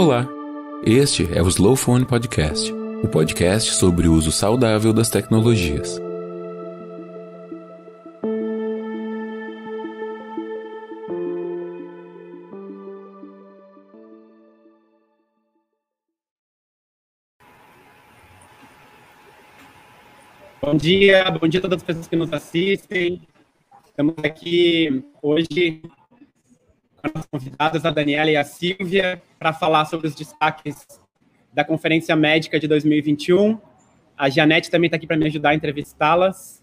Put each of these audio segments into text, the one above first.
Olá, este é o Slow Phone Podcast, o podcast sobre o uso saudável das tecnologias. Bom dia, bom dia a todas as pessoas que nos assistem. Estamos aqui hoje convidadas, a Daniela e a Silvia, para falar sobre os destaques da Conferência Médica de 2021. A Janete também está aqui para me ajudar a entrevistá-las.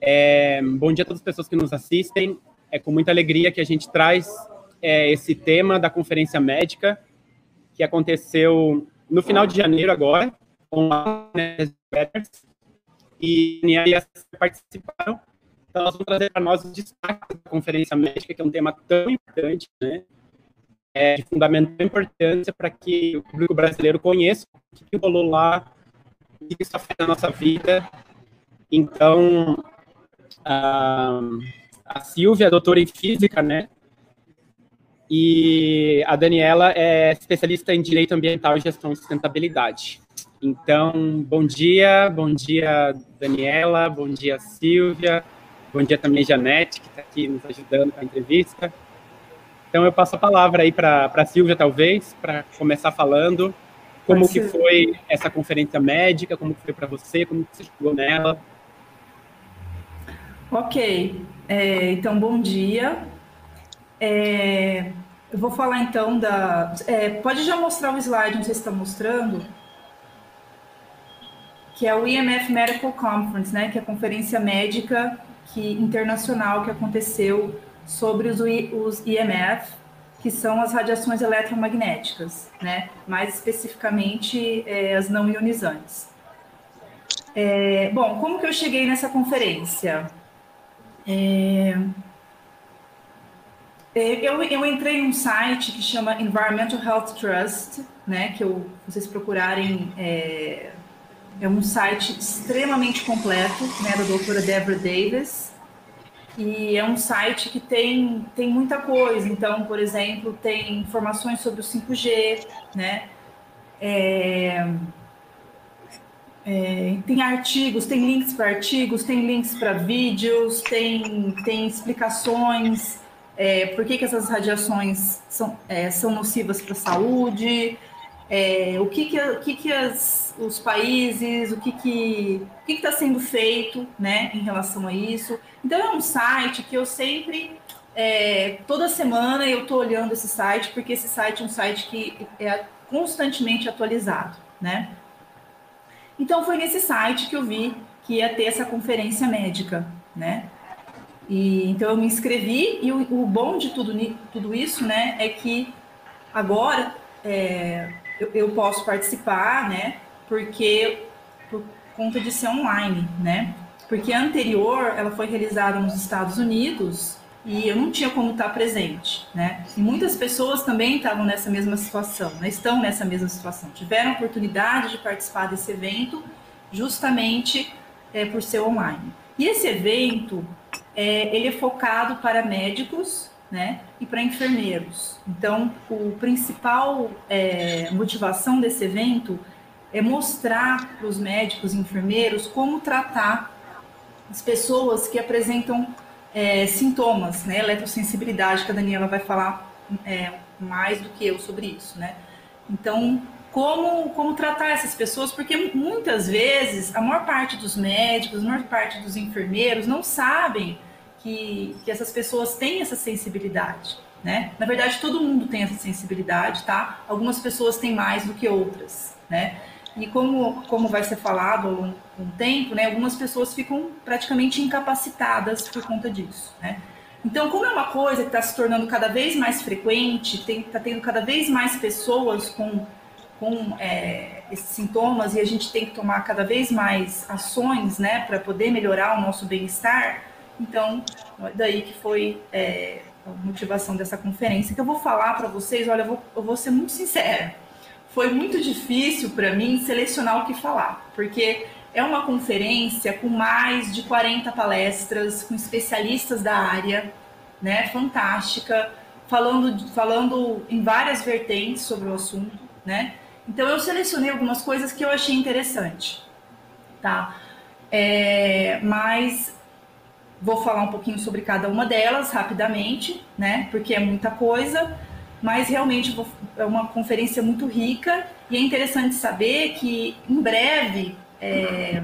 É, bom dia a todas as pessoas que nos assistem. É com muita alegria que a gente traz é, esse tema da Conferência Médica, que aconteceu no final de janeiro agora, a e a Daniela e a participaram então, nós vamos trazer para nós os destaques da Conferência Médica, que é um tema tão importante, né? É de fundamental importância para que o público brasileiro conheça o que rolou lá, o que isso afeta a nossa vida. Então, a, a Silvia é doutora em física, né? E a Daniela é especialista em direito ambiental e gestão de sustentabilidade. Então, bom dia, bom dia, Daniela, bom dia, Silvia, Bom dia também, Janete, que está aqui nos ajudando com a entrevista. Então, eu passo a palavra aí para a Silvia, talvez, para começar falando como que foi essa conferência médica, como foi para você, como você chegou nela. Ok, é, então, bom dia. É, eu vou falar, então, da... É, pode já mostrar o slide, não sei se está mostrando que é o IMF Medical Conference, né, que é a conferência médica que, internacional que aconteceu sobre os, os IMF, que são as radiações eletromagnéticas, né? mais especificamente é, as não ionizantes. É, bom, como que eu cheguei nessa conferência? É, é eu, eu entrei num site que chama Environmental Health Trust, né? Que eu, vocês procurarem é, é um site extremamente completo, né, da doutora Deborah Davis. E é um site que tem, tem muita coisa. Então, por exemplo, tem informações sobre o 5G, né? É, é, tem artigos, tem links para artigos, tem links para vídeos, tem, tem explicações é, por que, que essas radiações são, é, são nocivas para a saúde, é, o que, que, o que, que as, os países, o que que o que está sendo feito, né, em relação a isso. Então é um site que eu sempre é, toda semana eu estou olhando esse site porque esse site é um site que é constantemente atualizado, né? Então foi nesse site que eu vi que ia ter essa conferência médica, né? E então eu me inscrevi e o, o bom de tudo, tudo isso, né, é que agora é, eu, eu posso participar, né? Porque por conta de ser online, né? Porque a anterior ela foi realizada nos Estados Unidos e eu não tinha como estar presente, né? E muitas pessoas também estavam nessa mesma situação, né? estão nessa mesma situação, tiveram a oportunidade de participar desse evento justamente é, por ser online. E esse evento é, ele é focado para médicos né, e para enfermeiros. Então, o principal é, motivação desse evento é mostrar para os médicos e enfermeiros como tratar as pessoas que apresentam é, sintomas, né, eletrosensibilidade, que a Daniela vai falar é, mais do que eu sobre isso, né. Então, como, como tratar essas pessoas, porque muitas vezes a maior parte dos médicos, a maior parte dos enfermeiros não sabem que, que essas pessoas têm essa sensibilidade, né? Na verdade, todo mundo tem essa sensibilidade, tá? Algumas pessoas têm mais do que outras, né? E como, como vai ser falado ao longo do tempo, né, algumas pessoas ficam praticamente incapacitadas por conta disso, né? Então, como é uma coisa que está se tornando cada vez mais frequente, está tendo cada vez mais pessoas com, com é, esses sintomas e a gente tem que tomar cada vez mais ações, né, para poder melhorar o nosso bem-estar, então, daí que foi é, a motivação dessa conferência, que eu vou falar para vocês, olha, eu vou, eu vou ser muito sincera, foi muito difícil para mim selecionar o que falar, porque é uma conferência com mais de 40 palestras, com especialistas da área, né, fantástica, falando, falando em várias vertentes sobre o assunto, né? Então eu selecionei algumas coisas que eu achei interessante, tá? É, mas vou falar um pouquinho sobre cada uma delas rapidamente, né? Porque é muita coisa, mas realmente vou, é uma conferência muito rica e é interessante saber que em breve é,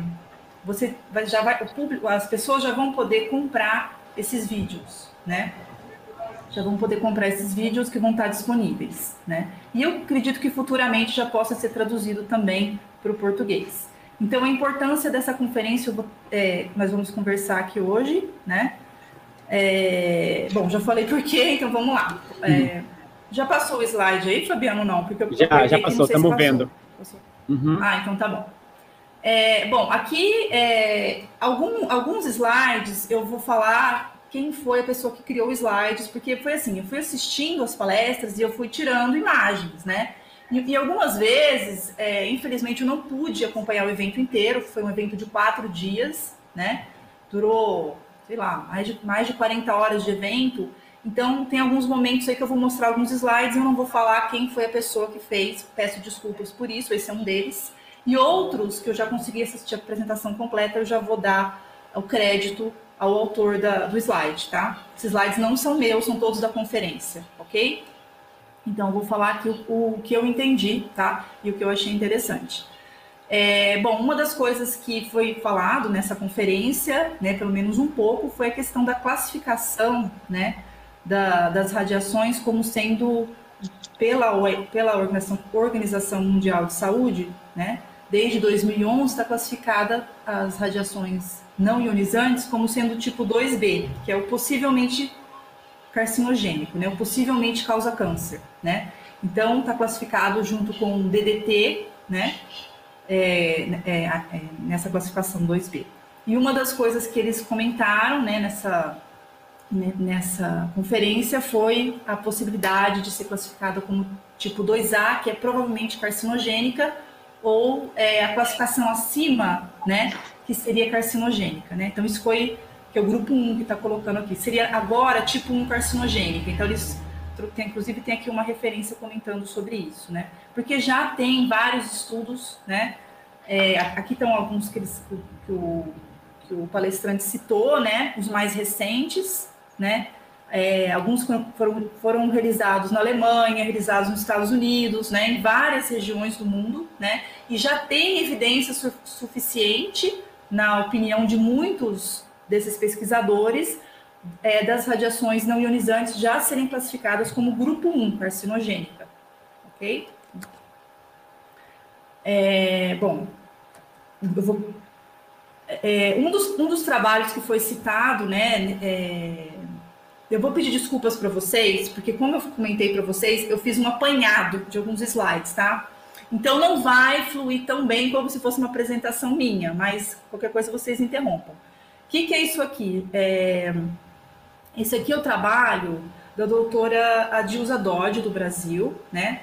você já vai, o público, as pessoas já vão poder comprar esses vídeos, né? Já vão poder comprar esses vídeos que vão estar disponíveis, né? E eu acredito que futuramente já possa ser traduzido também para o português. Então, a importância dessa conferência, é, nós vamos conversar aqui hoje, né? É, bom, já falei por quê, então vamos lá. É, já passou o slide aí, Fabiano? Não, porque eu já, já passou, estamos vendo. Uhum. Ah, então tá bom. É, bom, aqui é, algum, alguns slides eu vou falar quem foi a pessoa que criou os slides, porque foi assim, eu fui assistindo as palestras e eu fui tirando imagens, né? E, e algumas vezes, é, infelizmente, eu não pude acompanhar o evento inteiro, foi um evento de quatro dias, né? Durou, sei lá, mais de, mais de 40 horas de evento. Então, tem alguns momentos aí que eu vou mostrar alguns slides, eu não vou falar quem foi a pessoa que fez, peço desculpas por isso, esse é um deles. E outros que eu já consegui assistir a apresentação completa, eu já vou dar o crédito ao autor da, do slide, tá? Esses slides não são meus, são todos da conferência, ok? Então, vou falar aqui o, o que eu entendi, tá? E o que eu achei interessante. É, bom, uma das coisas que foi falado nessa conferência, né, pelo menos um pouco, foi a questão da classificação, né, da, das radiações como sendo pela, pela Organização, Organização Mundial de Saúde, né, desde 2011 está classificada as radiações não ionizantes como sendo tipo 2B, que é o possivelmente carcinogênico, né? O possivelmente causa câncer, né? Então está classificado junto com DDT, né? É, é, é, nessa classificação 2B. E uma das coisas que eles comentaram, né, nessa nessa conferência foi a possibilidade de ser classificada como tipo 2A, que é provavelmente carcinogênica, ou é, a classificação acima, né, que seria carcinogênica, né? Então isso foi que é o grupo 1 que está colocando aqui, seria agora tipo 1 carcinogênica. Então eles tem, inclusive tem aqui uma referência comentando sobre isso, né? Porque já tem vários estudos, né? É, aqui estão alguns que, eles, que, o, que o palestrante citou, né? Os mais recentes, né? É, alguns foram, foram realizados na Alemanha, realizados nos Estados Unidos, né, em várias regiões do mundo, né, e já tem evidência su suficiente, na opinião de muitos desses pesquisadores, é, das radiações não ionizantes já serem classificadas como grupo 1, carcinogênica. Ok? É, bom, eu vou, é, um, dos, um dos trabalhos que foi citado, né, é, eu vou pedir desculpas para vocês, porque como eu comentei para vocês, eu fiz um apanhado de alguns slides, tá? Então não vai fluir tão bem como se fosse uma apresentação minha, mas qualquer coisa vocês interrompam. O que, que é isso aqui? É... Esse aqui é o trabalho da doutora Adilza Dodge, do Brasil, né?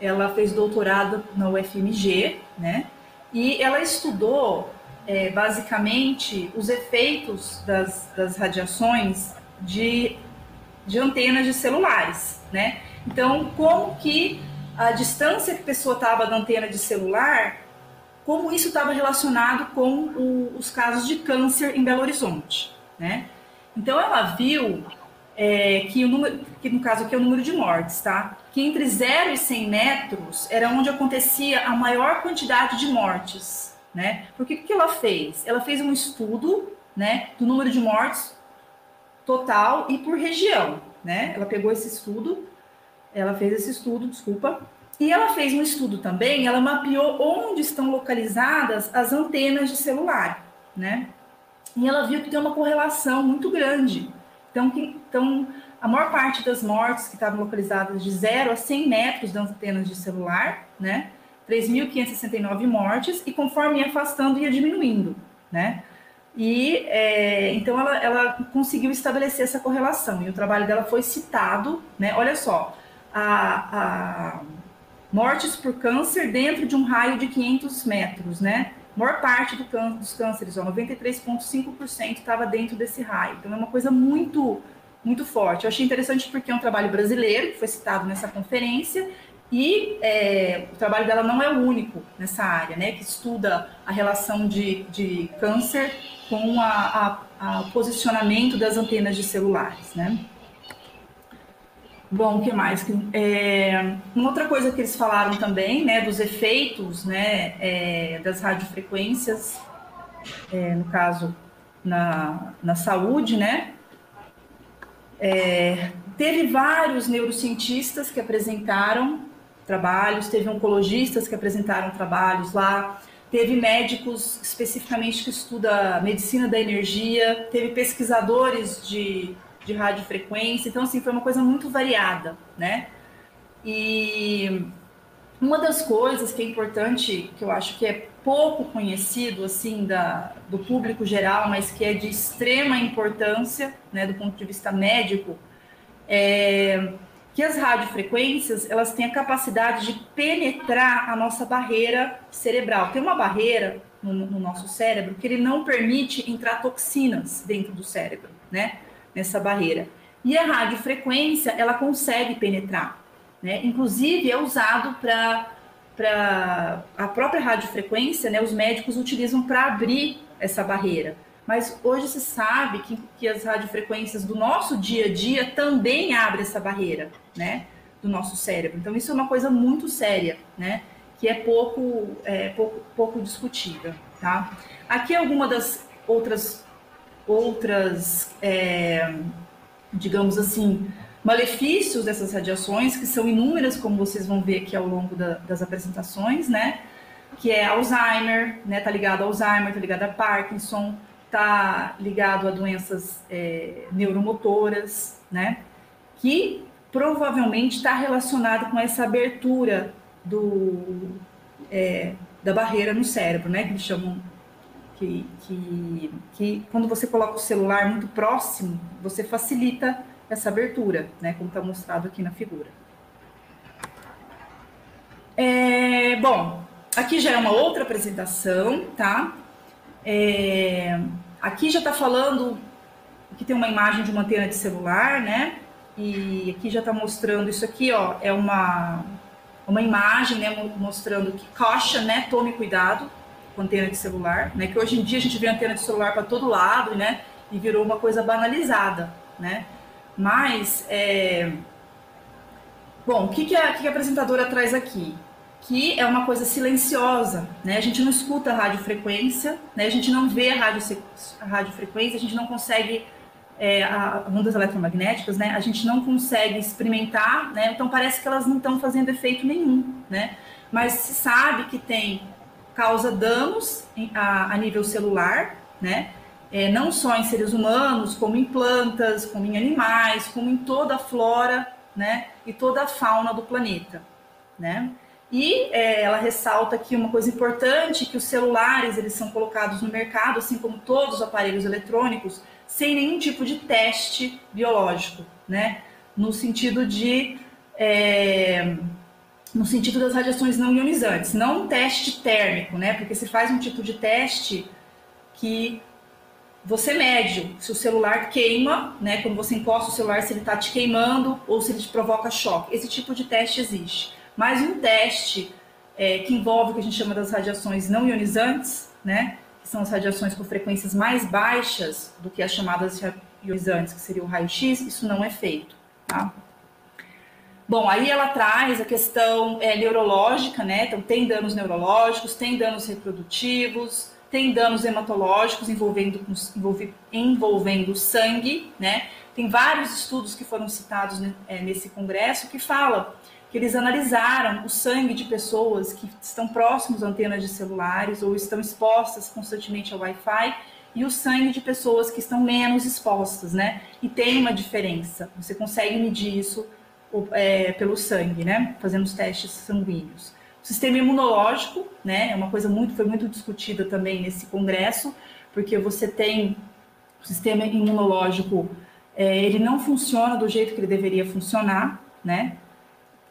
Ela fez doutorado na UFMG, né? E ela estudou é, basicamente os efeitos das, das radiações de de antenas de celulares, né? Então, como que a distância que a pessoa estava da antena de celular, como isso estava relacionado com o, os casos de câncer em Belo Horizonte, né? Então, ela viu é, que o número, que no caso aqui é o número de mortes, tá? Que entre 0 e 100 metros era onde acontecia a maior quantidade de mortes, né? Porque que ela fez? Ela fez um estudo, né, do número de mortes total e por região, né? Ela pegou esse estudo, ela fez esse estudo, desculpa, e ela fez um estudo também, ela mapeou onde estão localizadas as antenas de celular, né? E ela viu que tem uma correlação muito grande. Então, que, então a maior parte das mortes que estavam localizadas de 0 a 100 metros das antenas de celular, né? 3.569 mortes, e conforme ia afastando, ia diminuindo, né? E é, então ela, ela conseguiu estabelecer essa correlação e o trabalho dela foi citado, né? Olha só, a, a mortes por câncer dentro de um raio de 500 metros, né? A maior parte do dos cânceres, 93,5% estava dentro desse raio. Então é uma coisa muito muito forte. Eu achei interessante porque é um trabalho brasileiro, que foi citado nessa conferência, e é, o trabalho dela não é o único nessa área, né, que estuda a relação de, de câncer com a posicionamento das antenas de celulares, né. Bom, o que mais? É, uma outra coisa que eles falaram também, né, dos efeitos, né, é, das radiofrequências, é, no caso, na, na saúde, né, é, teve vários neurocientistas que apresentaram trabalhos, teve oncologistas que apresentaram trabalhos lá, teve médicos especificamente que estuda medicina da energia, teve pesquisadores de, de radiofrequência, então assim, foi uma coisa muito variada, né? E uma das coisas que é importante, que eu acho que é pouco conhecido assim da, do público geral, mas que é de extrema importância, né, do ponto de vista médico, é que as radiofrequências elas têm a capacidade de penetrar a nossa barreira cerebral. Tem uma barreira no, no nosso cérebro que ele não permite entrar toxinas dentro do cérebro, né? Nessa barreira. E a radiofrequência ela consegue penetrar, né? Inclusive é usado para para a própria radiofrequência, né, os médicos utilizam para abrir essa barreira. Mas hoje se sabe que, que as radiofrequências do nosso dia a dia também abrem essa barreira, né, do nosso cérebro. Então isso é uma coisa muito séria, né, que é pouco, é, pouco, pouco discutida, tá? Aqui é alguma das outras, outras, é, digamos assim, malefícios dessas radiações, que são inúmeras, como vocês vão ver aqui ao longo da, das apresentações, né? Que é Alzheimer, né? Tá ligado a Alzheimer, tá ligado a Parkinson, tá ligado a doenças é, neuromotoras, né? Que provavelmente está relacionado com essa abertura do, é, da barreira no cérebro, né? Que eles chamam que, que, que quando você coloca o celular muito próximo, você facilita essa abertura, né, como está mostrado aqui na figura. É, bom, aqui já é uma outra apresentação, tá? É, aqui já está falando que tem uma imagem de uma antena de celular, né? E aqui já está mostrando isso aqui, ó, é uma uma imagem, né, mostrando que coxa, né, tome cuidado com antena de celular, né? Que hoje em dia a gente vê antena de celular para todo lado, né? E virou uma coisa banalizada, né? Mas, é... bom, o que, que, a, que a apresentadora traz aqui? Que é uma coisa silenciosa, né? A gente não escuta a radiofrequência, né? A gente não vê a, radio, a radiofrequência, a gente não consegue é, a, ondas eletromagnéticas, né? A gente não consegue experimentar, né? Então parece que elas não estão fazendo efeito nenhum, né? Mas se sabe que tem causa danos a, a nível celular, né? é, não só em seres humanos, como em plantas, como em animais, como em toda a flora, né, e toda a fauna do planeta, né? E é, ela ressalta aqui uma coisa importante, que os celulares eles são colocados no mercado, assim como todos os aparelhos eletrônicos, sem nenhum tipo de teste biológico, né? No sentido de é, no sentido das radiações não ionizantes, não um teste térmico, né? Porque se faz um tipo de teste que você mede se o celular queima, né? Quando você encosta o celular, se ele está te queimando ou se ele te provoca choque. Esse tipo de teste existe. Mas um teste é, que envolve o que a gente chama das radiações não ionizantes, né? Que são as radiações com frequências mais baixas do que as chamadas ionizantes, que seria o raio-x, isso não é feito, tá? Bom, aí ela traz a questão é, neurológica, né? Então, tem danos neurológicos, tem danos reprodutivos, tem danos hematológicos envolvendo, envolvendo sangue, né? Tem vários estudos que foram citados é, nesse congresso que falam que eles analisaram o sangue de pessoas que estão próximos a antenas de celulares ou estão expostas constantemente ao Wi-Fi e o sangue de pessoas que estão menos expostas, né? E tem uma diferença. Você consegue medir isso é, pelo sangue, né? Fazendo os testes sanguíneos. O sistema imunológico, né, é uma coisa muito, foi muito discutida também nesse congresso, porque você tem o sistema imunológico, é, ele não funciona do jeito que ele deveria funcionar, né,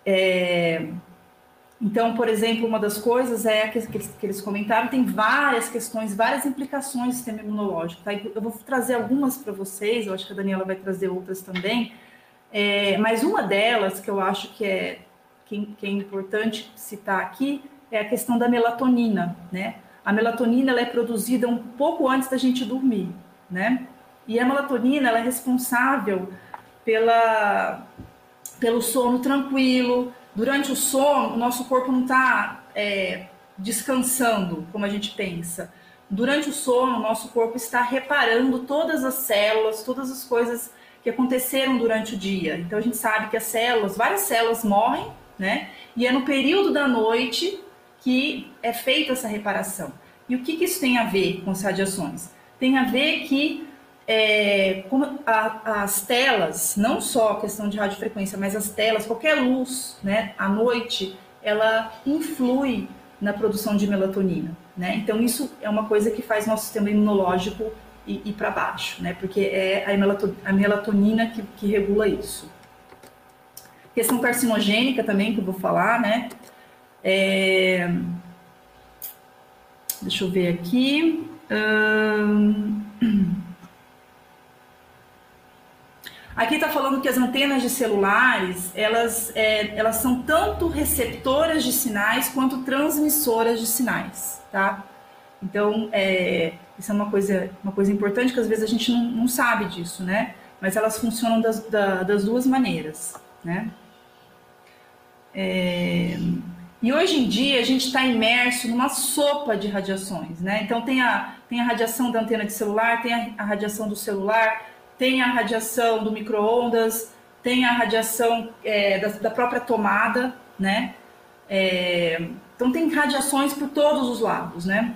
é, Então, por exemplo, uma das coisas é que, que eles comentaram, tem várias questões, várias implicações do sistema imunológico. Tá? Eu vou trazer algumas para vocês, eu acho que a Daniela vai trazer outras também, é, mas uma delas que eu acho que é, que, que, é importante citar aqui é a questão da melatonina, né? A melatonina ela é produzida um pouco antes da gente dormir, né? E a melatonina ela é responsável pela, pelo sono tranquilo, durante o sono, o nosso corpo não está é, descansando, como a gente pensa. Durante o sono, o nosso corpo está reparando todas as células, todas as coisas que aconteceram durante o dia. Então a gente sabe que as células, várias células morrem, né? E é no período da noite que é feita essa reparação. E o que, que isso tem a ver com as radiações? Tem a ver que é, a, as telas, não só a questão de radiofrequência, mas as telas, qualquer luz, né, à noite, ela influi na produção de melatonina, né? Então isso é uma coisa que faz nosso sistema imunológico ir, ir para baixo, né? Porque é a melatonina que, que regula isso. Questão carcinogênica também que eu vou falar, né? É... Deixa eu ver aqui. Hum... Aqui está falando que as antenas de celulares, elas, é, elas são tanto receptoras de sinais quanto transmissoras de sinais, tá? Então, é, isso é uma coisa, uma coisa importante que às vezes a gente não, não sabe disso, né? Mas elas funcionam das, da, das duas maneiras, né? É, e hoje em dia a gente está imerso numa sopa de radiações, né? Então tem a, tem a radiação da antena de celular, tem a, a radiação do celular, tem a radiação do micro-ondas, tem a radiação é, da, da, própria tomada, né? É, então tem radiações por todos os lados, né?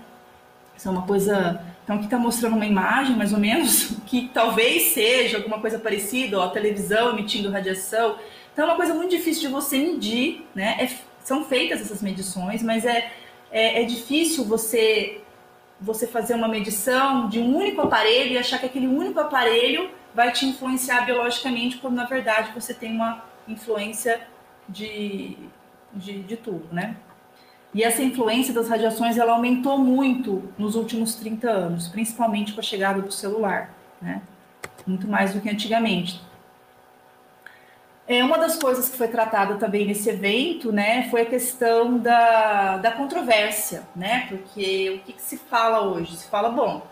Isso é uma coisa. Então aqui está mostrando uma imagem, mais ou menos, que talvez seja alguma coisa parecida, ó, a televisão emitindo radiação. Então é uma coisa muito difícil de você medir, né? É, são feitas essas medições, mas é, é, é difícil você você fazer uma medição de um único aparelho e achar que aquele único aparelho vai te influenciar biologicamente, quando na verdade você tem uma influência de, de, de tudo, né? E essa influência das radiações ela aumentou muito nos últimos 30 anos, principalmente com a chegada do celular, né? Muito mais do que antigamente. É, uma das coisas que foi tratada também nesse evento, né, foi a questão da, da controvérsia, né, porque o que, que se fala hoje? Se fala, bom,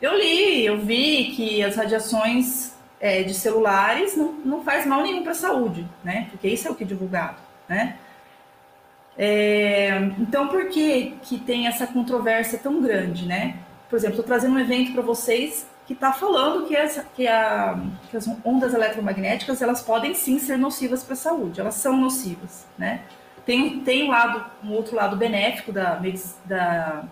eu li, eu vi que as radiações é, de celulares não, não faz mal nenhum para a saúde, né, porque isso é o que é divulgado, né. É, então, por que, que tem essa controvérsia tão grande, né? Por exemplo, estou trazendo um evento para vocês que está falando que, essa, que, a, que, as ondas eletromagnéticas elas podem sim ser nocivas para a saúde, elas são nocivas, né? Tem, tem um, lado, um outro lado benéfico da, da,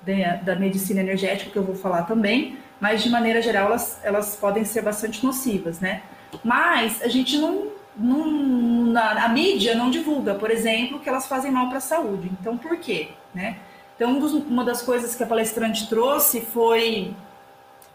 da, da medicina energética que eu vou falar também, mas de maneira geral elas, elas podem ser bastante nocivas, né? Mas a gente não, na, a mídia não divulga, por exemplo, que elas fazem mal para a saúde. Então, por quê? Né? Então, um uma das coisas que a palestrante trouxe foi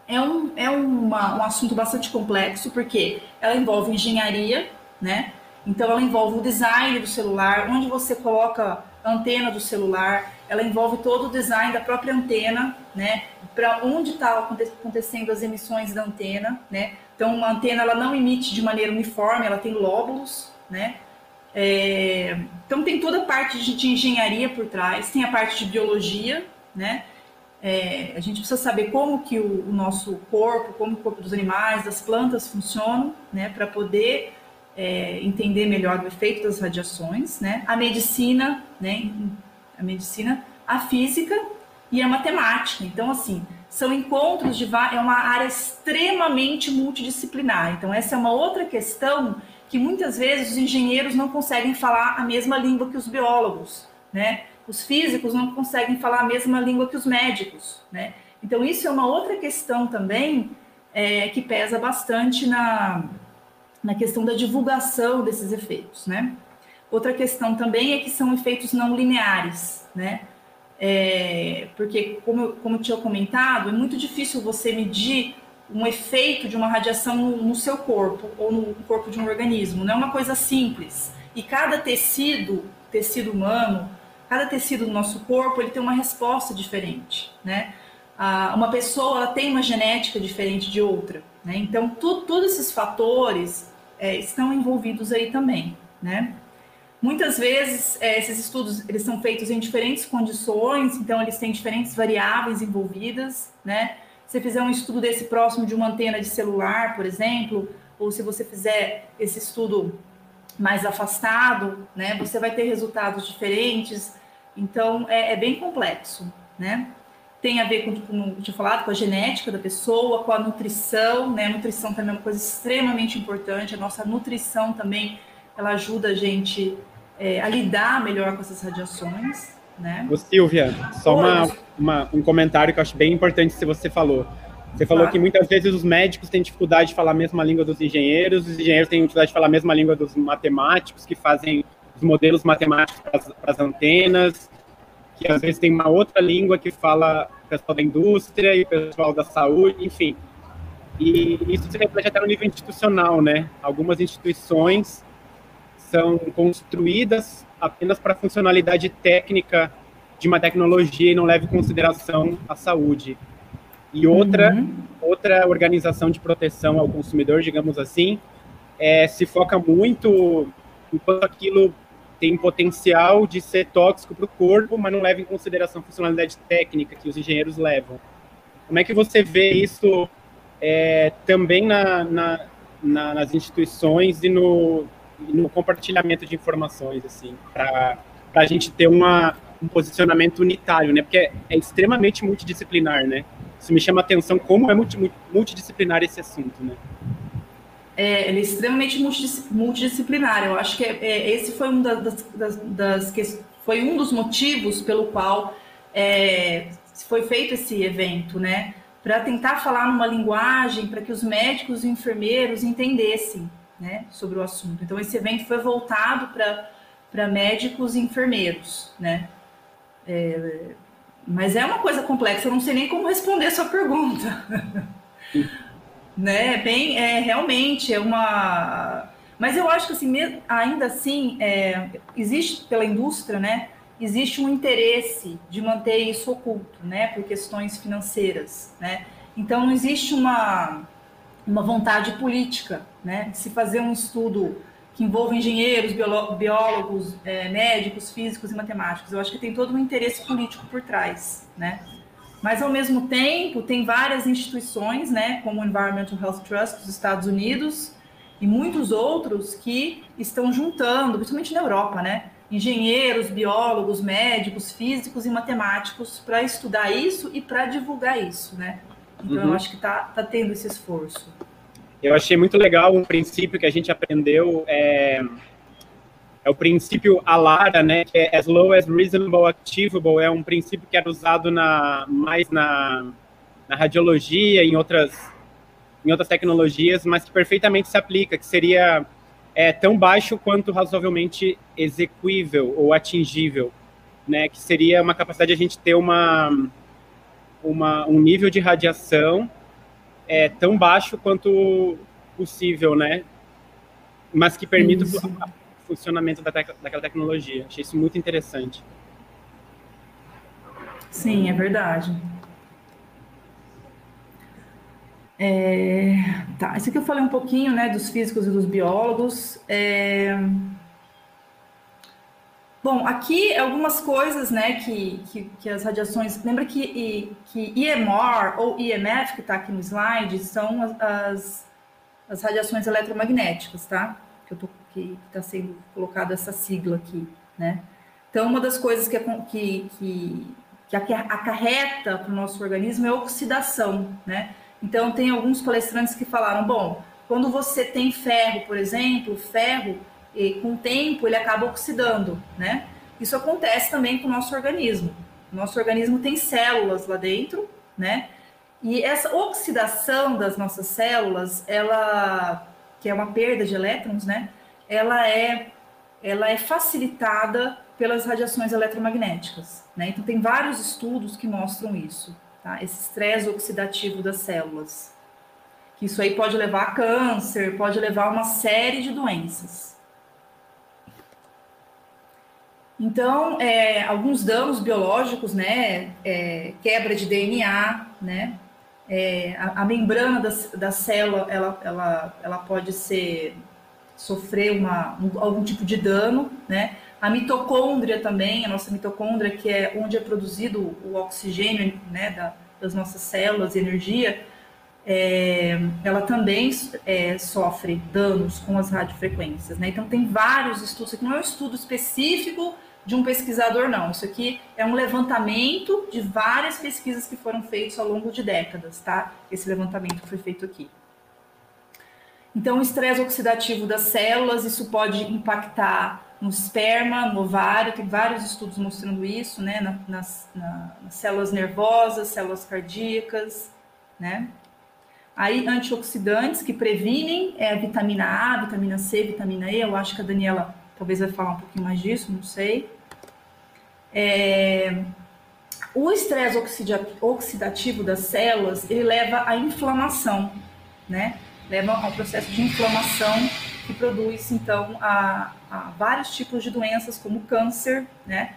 é um, é uma, um assunto bastante complexo, porque ela envolve engenharia, né? Então, ela envolve o design do celular, onde você coloca a antena do celular, ela envolve todo o design da própria antena, né? Para onde está acontecendo as emissões da antena, né? Então, uma antena ela não emite de maneira uniforme, ela tem lóbulos, né? É, então, tem toda a parte de, de engenharia por trás, tem a parte de biologia, né? É, a gente precisa saber como que o, o, nosso corpo, como o corpo dos animais, das plantas funcionam, né, para poder é, entender melhor o efeito das radiações, né? A medicina, né, a medicina, a física e a matemática. Então, assim, são encontros de é uma área extremamente multidisciplinar. Então, essa é uma outra questão que muitas vezes os engenheiros não conseguem falar a mesma língua que os biólogos, né? Os físicos não conseguem falar a mesma língua que os médicos, né? Então, isso é uma outra questão também é, que pesa bastante na, na questão da divulgação desses efeitos, né? Outra questão também é que são efeitos não lineares, né? É, porque, como, como eu tinha comentado, é muito difícil você medir um efeito de uma radiação no, no, seu corpo ou no corpo de um organismo. Não é uma coisa simples. E cada tecido tecido humano, cada tecido do nosso corpo, ele tem uma resposta diferente, né? Ah, uma pessoa, ela tem uma genética diferente de outra, né? Então, tu, todos esses fatores é, estão envolvidos aí também, né? Muitas vezes, é, esses estudos, eles são feitos em diferentes condições, então eles têm diferentes variáveis envolvidas, né? Se você fizer um estudo desse próximo de uma antena de celular, por exemplo, ou se você fizer esse estudo mais afastado, né, você vai ter resultados diferentes. Então, é, é bem complexo, né? Tem a ver com, como eu tinha falado, com a genética da pessoa, com a nutrição, né? A nutrição também é uma coisa extremamente importante. A nossa nutrição também, ela ajuda a gente é, a lidar melhor com essas radiações, né? Ô, Silvia, só uma, uma, um comentário que eu acho bem importante que você falou. Você falou tá. que muitas vezes os médicos têm dificuldade de falar a mesma língua dos engenheiros, os engenheiros têm dificuldade de falar a mesma língua dos matemáticos, que fazem os modelos matemáticos para as antenas, que às vezes tem uma outra língua que fala o pessoal da indústria e o pessoal da saúde, enfim. E isso se reflete até no nível institucional, né? Algumas instituições são construídas apenas para funcionalidade técnica de uma tecnologia e não leva em consideração a saúde. E outra, uhum. outra organização de proteção ao consumidor, digamos assim, é, se foca muito enquanto aquilo tem potencial de ser tóxico para o corpo, mas não leva em consideração a funcionalidade técnica que os engenheiros levam. Como é que você vê isso é, também na, na, na, nas instituições e no, no compartilhamento de informações, assim, para a gente ter uma, um posicionamento unitário, né? Porque é, é extremamente multidisciplinar, né? Isso me chama a atenção como é multidisciplinar esse assunto, né? É, ele é extremamente multidisciplinar. Eu acho que é, é, esse foi um das, das, das que, foi um dos motivos pelo qual é, foi feito esse evento, né? Para tentar falar numa linguagem para que os médicos e enfermeiros entendessem, né, sobre o assunto. Então esse evento foi voltado para médicos e enfermeiros, né? É, mas é uma coisa complexa, eu não sei nem como responder a sua pergunta. né? Bem, é, realmente é uma. Mas eu acho que assim, ainda assim, é, existe pela indústria, né? Existe um interesse de manter isso oculto, né? Por questões financeiras, né? Então não existe uma, uma vontade política, né? De se fazer um estudo que envolve engenheiros, biólogos, é, médicos, físicos e matemáticos. Eu acho que tem todo um interesse político por trás, né? Mas, ao mesmo tempo, tem várias instituições, né, como o Environmental Health Trust dos Estados Unidos e muitos outros que estão juntando, principalmente na Europa, né, engenheiros, biólogos, médicos, físicos e matemáticos para estudar isso e para divulgar isso, né? Então, uhum. eu acho que está tá tendo esse esforço. Eu achei muito legal um princípio que a gente aprendeu, é, é o princípio ALARA, né, que é as low as reasonable achievable, é um princípio que era usado na, mais na, na radiologia, em outras, em outras tecnologias, mas que perfeitamente se aplica, que seria é, tão baixo quanto razoavelmente execuível ou atingível, né, que seria uma capacidade de a gente ter uma, uma, um nível de radiação é tão baixo quanto possível, né? Mas que permita isso. o funcionamento da tec daquela tecnologia. Achei isso muito interessante. Sim, é verdade. É, tá, isso aqui eu falei um pouquinho, né, dos físicos e dos biólogos. É, Bom, aqui algumas coisas, né, que, que, que as radiações. Lembra que, que EMR ou EMF, que está aqui no slide, são as, as radiações eletromagnéticas, tá? Que eu que está sendo colocada essa sigla aqui, né? Então, uma das coisas que, que, que, que acarreta para o nosso organismo é a oxidação, né? Então, tem alguns palestrantes que falaram: bom, quando você tem ferro, por exemplo, ferro e com o tempo ele acaba oxidando, né? Isso acontece também com o nosso organismo. Nosso organismo tem células lá dentro, né? E essa oxidação das nossas células, ela, que é uma perda de elétrons, né? Ela é, ela é facilitada pelas radiações eletromagnéticas, né? Então tem vários estudos que mostram isso, tá? Esse estresse oxidativo das células. Isso aí pode levar a câncer, pode levar a uma série de doenças. Então, é, alguns danos biológicos, né, é, quebra de DNA, né, é, a, a, membrana da, da célula, ela, ela, ela pode ser, sofrer uma, um, algum tipo de dano, né, a mitocôndria também, a nossa mitocôndria, que é onde é produzido o oxigênio, né, da, das nossas células, energia, é, ela também é, sofre danos com as radiofrequências, né? Então tem vários estudos, aqui não é um estudo específico de um pesquisador, não. Isso aqui é um levantamento de várias pesquisas que foram feitas ao longo de décadas, tá? Esse levantamento foi feito aqui. Então, o estresse oxidativo das células, isso pode impactar no esperma, no ovário, tem vários estudos mostrando isso, né? Na, nas, na, nas células nervosas, células cardíacas, né? Aí, antioxidantes que previnem é, vitamina A, vitamina C, vitamina E, eu acho que a Daniela talvez vai falar um pouquinho mais disso, não sei. É, o estresse oxidativo das células, ele leva à inflamação, né? Leva ao processo de inflamação que produz, então, a, a vários tipos de doenças, como câncer, né?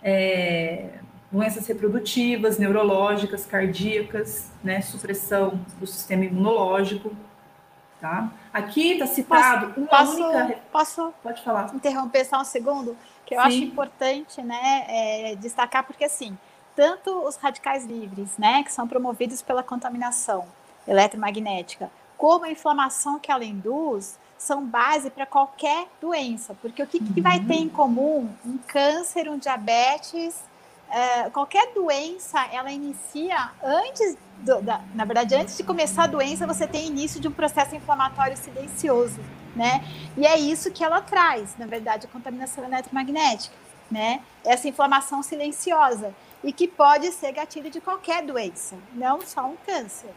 É, doenças reprodutivas, neurológicas, cardíacas, né? Supressão do sistema imunológico, Tá? Aqui está citado posso, uma posso, única. Posso Pode falar. interromper só um segundo? Que eu Sim. acho importante né, é, destacar, porque assim, tanto os radicais livres, né, que são promovidos pela contaminação eletromagnética, como a inflamação que ela induz, são base para qualquer doença, porque o que, que vai ter em uhum. comum um câncer, um diabetes, é, qualquer doença, ela inicia antes, do, da, na verdade, antes de começar a doença, você tem início de um processo inflamatório silencioso, né? E é isso que ela traz, na verdade, a contaminação eletromagnética, né? Essa inflamação silenciosa e que pode ser gatilho de qualquer doença, não só um câncer.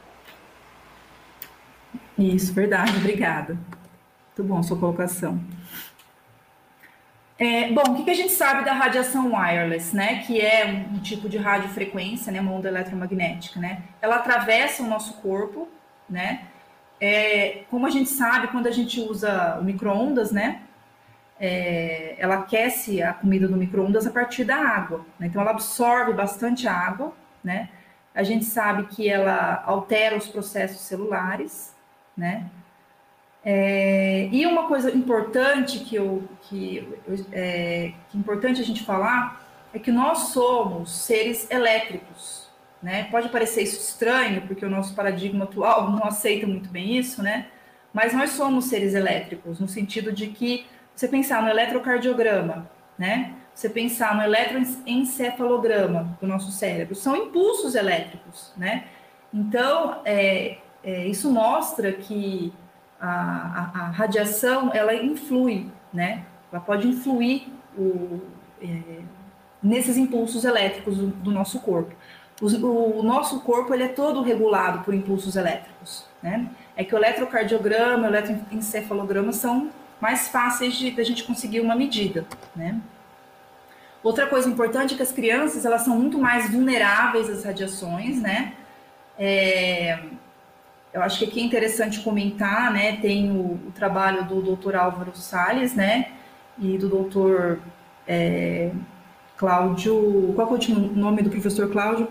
Isso, verdade, obrigada. Muito bom sua colocação. É, bom, o que, que, a gente sabe da radiação wireless, né? Que é um, um, tipo de radiofrequência, né? Uma onda eletromagnética, né? Ela atravessa o nosso corpo, né? É, como a gente sabe, quando a gente usa o micro-ondas, né? É, ela aquece a comida do micro-ondas a partir da água, né? Então ela absorve bastante água, né? A gente sabe que ela altera os processos celulares, né? É, e uma coisa importante que, eu, que, é, que é importante a gente falar é que nós somos seres elétricos, né? Pode parecer isso estranho, porque o nosso paradigma atual não aceita muito bem isso, né? Mas nós somos seres elétricos, no sentido de que você pensar no eletrocardiograma, né? Você pensar no eletroencefalograma do nosso cérebro, são impulsos elétricos, né? Então, é, é, isso mostra que a, a, radiação ela influi, né? Ela pode influir o, é, nesses impulsos elétricos do, do nosso corpo. O, o, nosso corpo ele é todo regulado por impulsos elétricos, né? É que o eletrocardiograma, o eletroencefalograma são mais fáceis de da gente conseguir uma medida, né? Outra coisa importante é que as crianças elas são muito mais vulneráveis às radiações, né? É, eu acho que aqui é interessante comentar, né? Tem o, o trabalho do doutor Álvaro Salles, né? E do doutor é, Cláudio. Qual é o nome do professor Cláudio?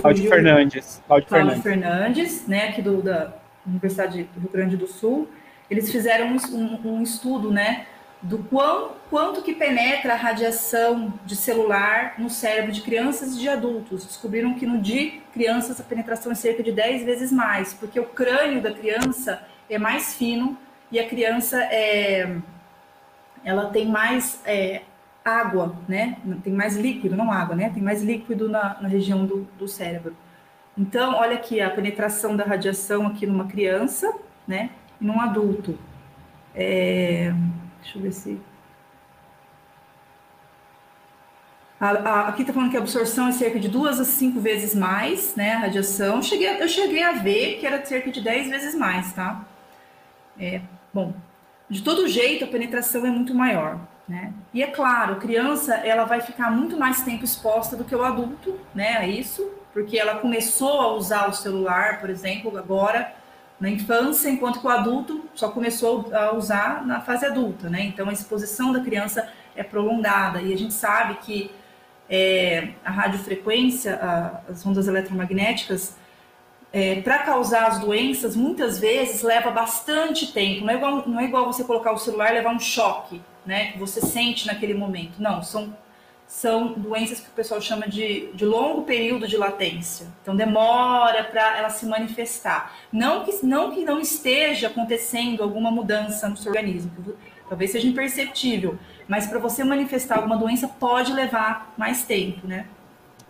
Cláudio Fernandes. Cláudio, Cláudio Fernandes. Fernandes, né? Aqui do, da Universidade do Rio Grande do Sul. Eles fizeram um, um, um estudo, né? Do quão, quanto que penetra a radiação de celular no cérebro de crianças e de adultos. Descobriram que no de crianças a penetração é cerca de 10 vezes mais, porque o crânio da criança é mais fino e a criança é, ela tem mais é, água, né? Tem mais líquido, não água, né? Tem mais líquido na, na região do, do cérebro. Então, olha aqui a penetração da radiação aqui numa criança, né? E num adulto. É, Deixa eu ver se. A, a, aqui está falando que a absorção é cerca de duas a cinco vezes mais, né? A radiação. Cheguei, eu cheguei a ver que era cerca de 10 vezes mais, tá? É, bom, de todo jeito, a penetração é muito maior, né? E é claro, criança ela vai ficar muito mais tempo exposta do que o adulto, né? A isso, porque ela começou a usar o celular, por exemplo, agora na infância, enquanto que o adulto só começou a usar na fase adulta, né? Então a exposição da criança é prolongada. E a gente sabe que é, a radiofrequência, a, as ondas eletromagnéticas, é, para causar as doenças, muitas vezes leva bastante tempo. Não é, igual, não é igual você colocar o celular e levar um choque, né? Que você sente naquele momento. Não, são são doenças que o pessoal chama de, de longo período de latência. Então demora para ela se manifestar. Não que, não que não esteja acontecendo alguma mudança no seu organismo, talvez seja imperceptível, mas para você manifestar alguma doença pode levar mais tempo, né?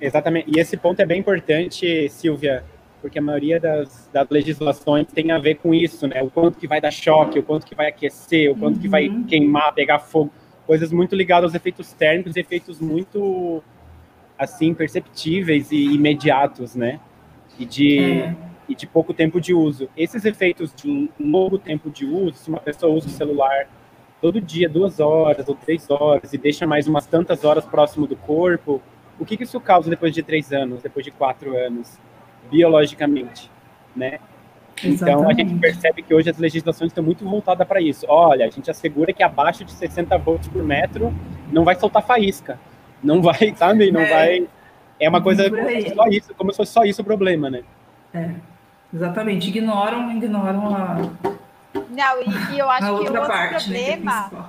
Exatamente. E esse ponto é bem importante, Silvia, porque a maioria das, das legislações tem a ver com isso, né? O quanto que vai dar choque, o quanto que vai aquecer, o quanto uhum. que vai uhum. queimar, pegar fogo coisas muito ligadas aos efeitos térmicos, efeitos muito assim perceptíveis e imediatos, né? E de é. e de pouco tempo de uso. Esses efeitos de longo tempo de uso, se uma pessoa usa o celular todo dia, duas horas ou três horas, e deixa mais umas tantas horas próximo do corpo, o que, que isso causa depois de três anos, depois de quatro anos, biologicamente, né? Então, a gente percebe que hoje as legislações estão muito voltadas para isso. Olha, a gente assegura que abaixo de 60 volts por metro não vai soltar faísca. Não vai, sabe? Não é. vai. É uma coisa como se só isso, como se fosse só isso o problema, né? É, exatamente. Ignoram, ignoram a. Não, e, e eu acho que o outro parte, né, é problema. Né,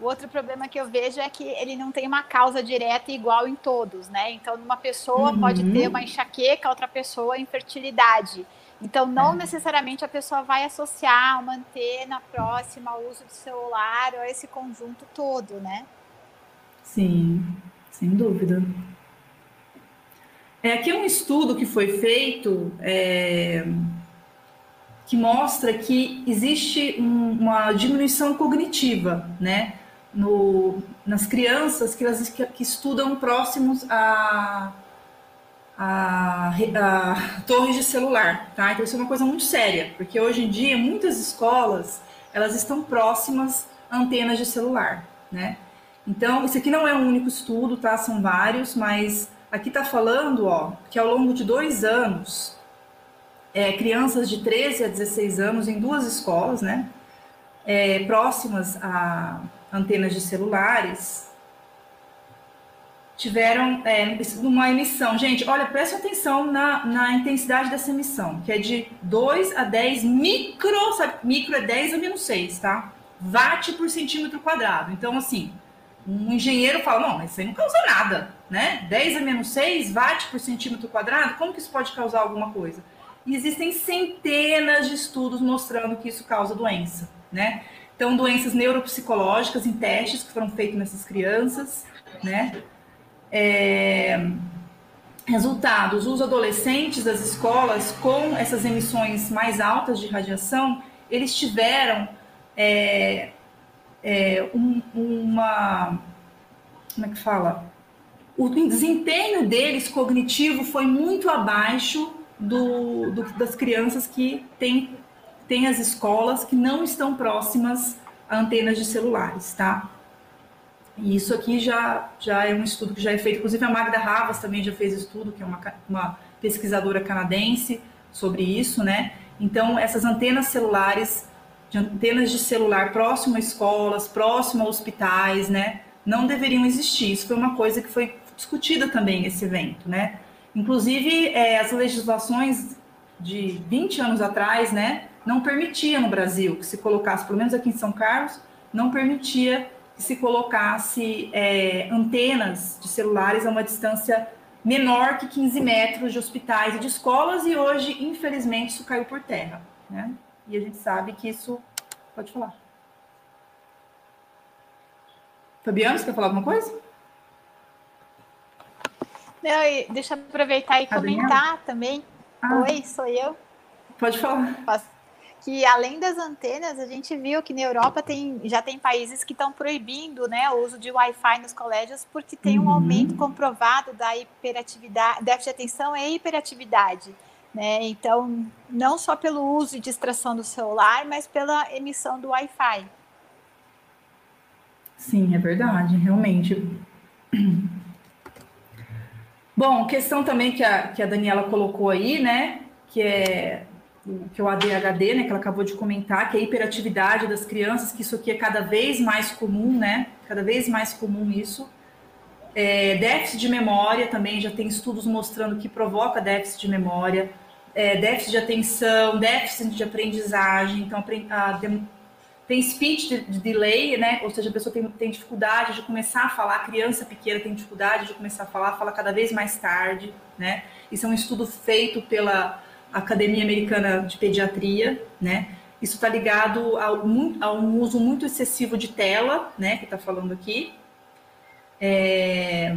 o outro problema que eu vejo é que ele não tem uma causa direta igual em todos, né? Então, uma pessoa uhum. pode ter uma enxaqueca, outra pessoa infertilidade. Então, não é. necessariamente a pessoa vai associar, manter na próxima o uso do celular ou esse conjunto todo, né? Sim, sem dúvida. É, aqui é um estudo que foi feito é, que mostra que existe um, uma diminuição cognitiva, né? No, nas crianças que, elas, que, que estudam próximos a a, a torres de celular, tá? Então isso é uma coisa muito séria, porque hoje em dia muitas escolas elas estão próximas a antenas de celular, né? Então isso aqui não é um único estudo, tá? São vários, mas aqui está falando, ó, que ao longo de dois anos, é, crianças de 13 a 16 anos em duas escolas, né? É, próximas a antenas de celulares, tiveram é, uma emissão. Gente, olha, preste atenção na, na intensidade dessa emissão, que é de 2 a 10 micro, sabe? Micro é 10 a menos 6, tá? Watt por centímetro quadrado. Então, assim, um engenheiro fala, não, isso aí não causa nada, né? 10 a menos 6 watt por centímetro quadrado, como que isso pode causar alguma coisa? E existem centenas de estudos mostrando que isso causa doença, né? Então, doenças neuropsicológicas em testes que foram feitos nessas crianças, né? É, resultados, os adolescentes das escolas com essas emissões mais altas de radiação, eles tiveram é, é, um, uma. Como é que fala? O desempenho deles cognitivo foi muito abaixo do, do, das crianças que têm, têm as escolas que não estão próximas a antenas de celulares, tá? E isso aqui já, já é um estudo que já é feito, inclusive a Magda Ravas também já fez estudo, que é uma, uma pesquisadora canadense sobre isso, né? Então, essas antenas celulares, de antenas de celular próximo a escolas, próximo a hospitais, né? Não deveriam existir. Isso foi uma coisa que foi discutida também nesse evento, né? Inclusive, é, as legislações de 20 anos atrás, né? Não permitia no Brasil que se colocasse, pelo menos aqui em São Carlos, não permitia que se colocasse é, antenas de celulares a uma distância menor que 15 metros de hospitais e de escolas, e hoje, infelizmente, isso caiu por terra. Né? E a gente sabe que isso. Pode falar. Fabiano, você quer falar alguma coisa? Não, deixa eu aproveitar e comentar também. Ah. Oi, sou eu. Pode falar. Posso? Que além das antenas, a gente viu que na Europa tem, já tem países que estão proibindo né, o uso de Wi-Fi nos colégios porque tem um uhum. aumento comprovado da hiperatividade, déficit de atenção e hiperatividade. Né? Então, não só pelo uso e distração do celular, mas pela emissão do Wi-Fi. Sim, é verdade, realmente. Bom, questão também que a, que a Daniela colocou aí, né? Que é que é o ADHD, né, que ela acabou de comentar, que é a hiperatividade das crianças, que isso aqui é cada vez mais comum, né? Cada vez mais comum isso. É, déficit de memória também, já tem estudos mostrando que provoca déficit de memória, é, déficit de atenção, déficit de aprendizagem, então a, tem speech de, de, delay, né? Ou seja, a pessoa tem, tem dificuldade de começar a falar, a criança pequena tem dificuldade de começar a falar, fala cada vez mais tarde, né? Isso é um estudo feito pela Academia Americana de Pediatria, né? Isso está ligado ao, a um uso muito excessivo de tela, né? Que está falando aqui. É,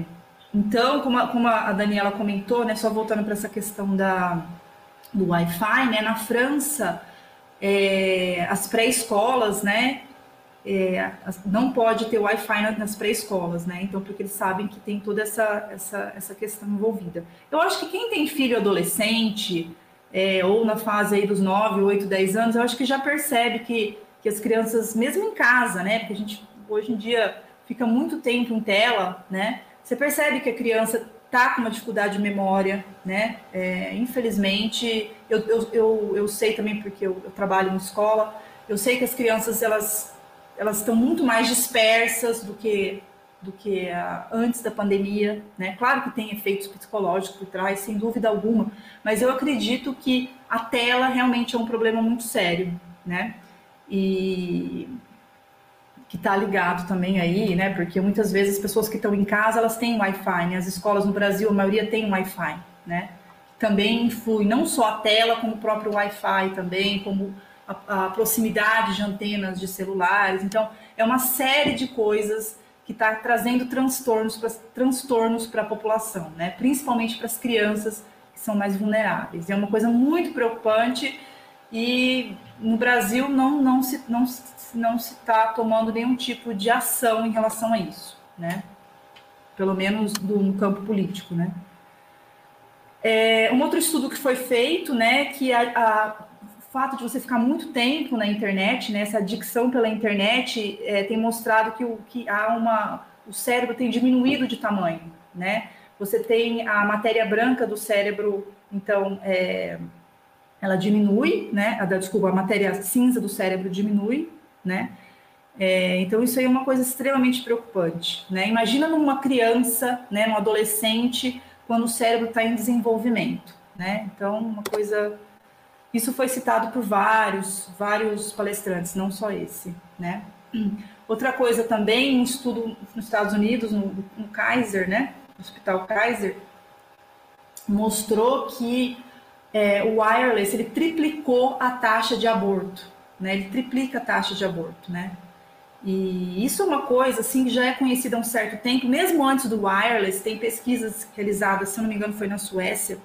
então, como a, como a, Daniela comentou, né? Só voltando para essa questão da, do Wi-Fi, né? Na França, é, as pré-escolas, né? É, não pode ter Wi-Fi nas pré-escolas, né? Então, porque eles sabem que tem toda essa, essa, essa questão envolvida. Eu acho que quem tem filho adolescente, é, ou na fase aí dos 9, 8, 10 anos, eu acho que já percebe que, que as crianças, mesmo em casa, né? Porque a gente hoje em dia fica muito tempo em tela, né? Você percebe que a criança tá com uma dificuldade de memória, né? É, infelizmente, eu, eu, eu, eu, sei também porque eu, eu, trabalho em escola, eu sei que as crianças elas elas estão muito mais dispersas do que do que uh, antes da pandemia, né? Claro que tem efeitos psicológicos por trás, sem dúvida alguma, mas eu acredito que a tela realmente é um problema muito sério, né? E que está ligado também aí, né? Porque muitas vezes as pessoas que estão em casa elas têm Wi-Fi, né? As escolas no Brasil a maioria tem Wi-Fi, né? Também influi não só a tela como o próprio Wi-Fi também, como a, a proximidade de antenas de celulares. Então é uma série de coisas que está trazendo transtornos para transtornos a população, né? Principalmente para as crianças que são mais vulneráveis. É uma coisa muito preocupante e no Brasil não não se não, não se está tomando nenhum tipo de ação em relação a isso, né? Pelo menos do, no campo político, né? É, um outro estudo que foi feito, né, que a, a fato de você ficar muito tempo na internet, né, essa adicção pela internet, é, tem mostrado que, o, que há uma, o cérebro tem diminuído de tamanho, né? Você tem a matéria branca do cérebro, então, é, ela diminui, né? A, desculpa, a matéria cinza do cérebro diminui, né? É, então, isso aí é uma coisa extremamente preocupante, né? Imagina numa criança, né, num adolescente, quando o cérebro está em desenvolvimento, né? Então, uma coisa isso foi citado por vários, vários palestrantes, não só esse, né? Outra coisa também, um estudo nos Estados Unidos, no, no Kaiser, né? No Hospital Kaiser, mostrou que é, o wireless ele triplicou a taxa de aborto, né? Ele triplica a taxa de aborto, né? E isso é uma coisa assim que já é conhecida há um certo tempo, mesmo antes do wireless, tem pesquisas realizadas, se eu não me engano, foi na Suécia,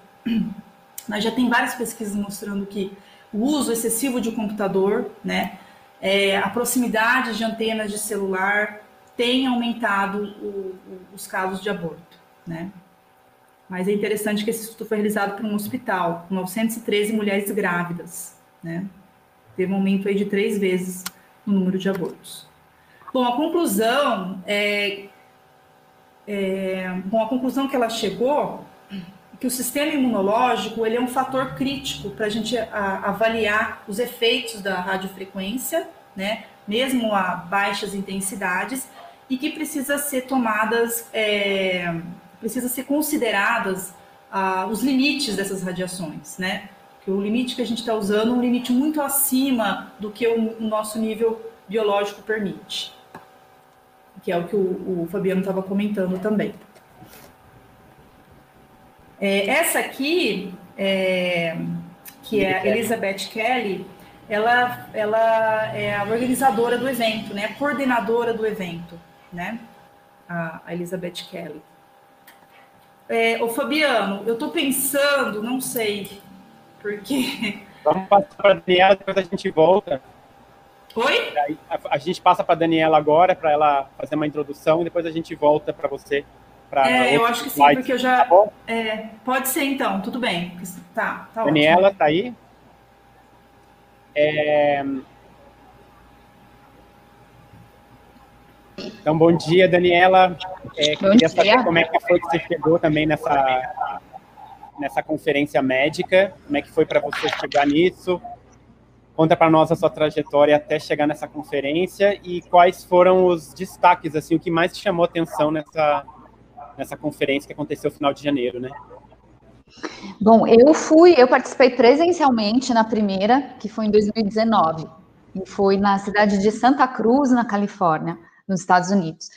mas já tem várias pesquisas mostrando que o uso excessivo de computador, né, é, a proximidade de antenas de celular tem aumentado o, o, os casos de aborto, né? Mas é interessante que esse estudo foi realizado por um hospital, com 913 mulheres grávidas, né? Teve um aumento aí de três vezes no número de abortos. Bom, a conclusão é, é bom, a conclusão que ela chegou que o sistema imunológico ele é um fator crítico para a gente avaliar os efeitos da radiofrequência, né, mesmo a baixas intensidades, e que precisa ser tomadas, é, precisa ser consideradas ah, os limites dessas radiações, né? Que o limite que a gente está usando é um limite muito acima do que o, o nosso nível biológico permite, que é o que o, o Fabiano estava comentando também. É, essa aqui, é, que é a Elizabeth Kelly, ela, ela é a organizadora do evento, né? A coordenadora do evento, né? A, a Elizabeth Kelly. É, ô Fabiano, eu estou pensando, não sei, porque. Vamos passar para a Daniela, depois a gente volta. Oi? A, a gente passa para a Daniela agora, para ela fazer uma introdução, e depois a gente volta para você é, eu acho que sim, porque eu já. Tá é, pode ser então, tudo bem. Tá, tá Daniela, ótimo. tá aí? É... Então, bom dia, Daniela. É, bom queria dia. saber como é que foi que você chegou também nessa, nessa conferência médica. Como é que foi para você chegar nisso? Conta para nós a sua trajetória até chegar nessa conferência e quais foram os destaques, assim, o que mais te chamou atenção nessa, nessa conferência que aconteceu no final de janeiro, né? Bom, eu fui, eu participei presencialmente na primeira, que foi em 2019, e foi na cidade de Santa Cruz, na Califórnia, nos Estados Unidos.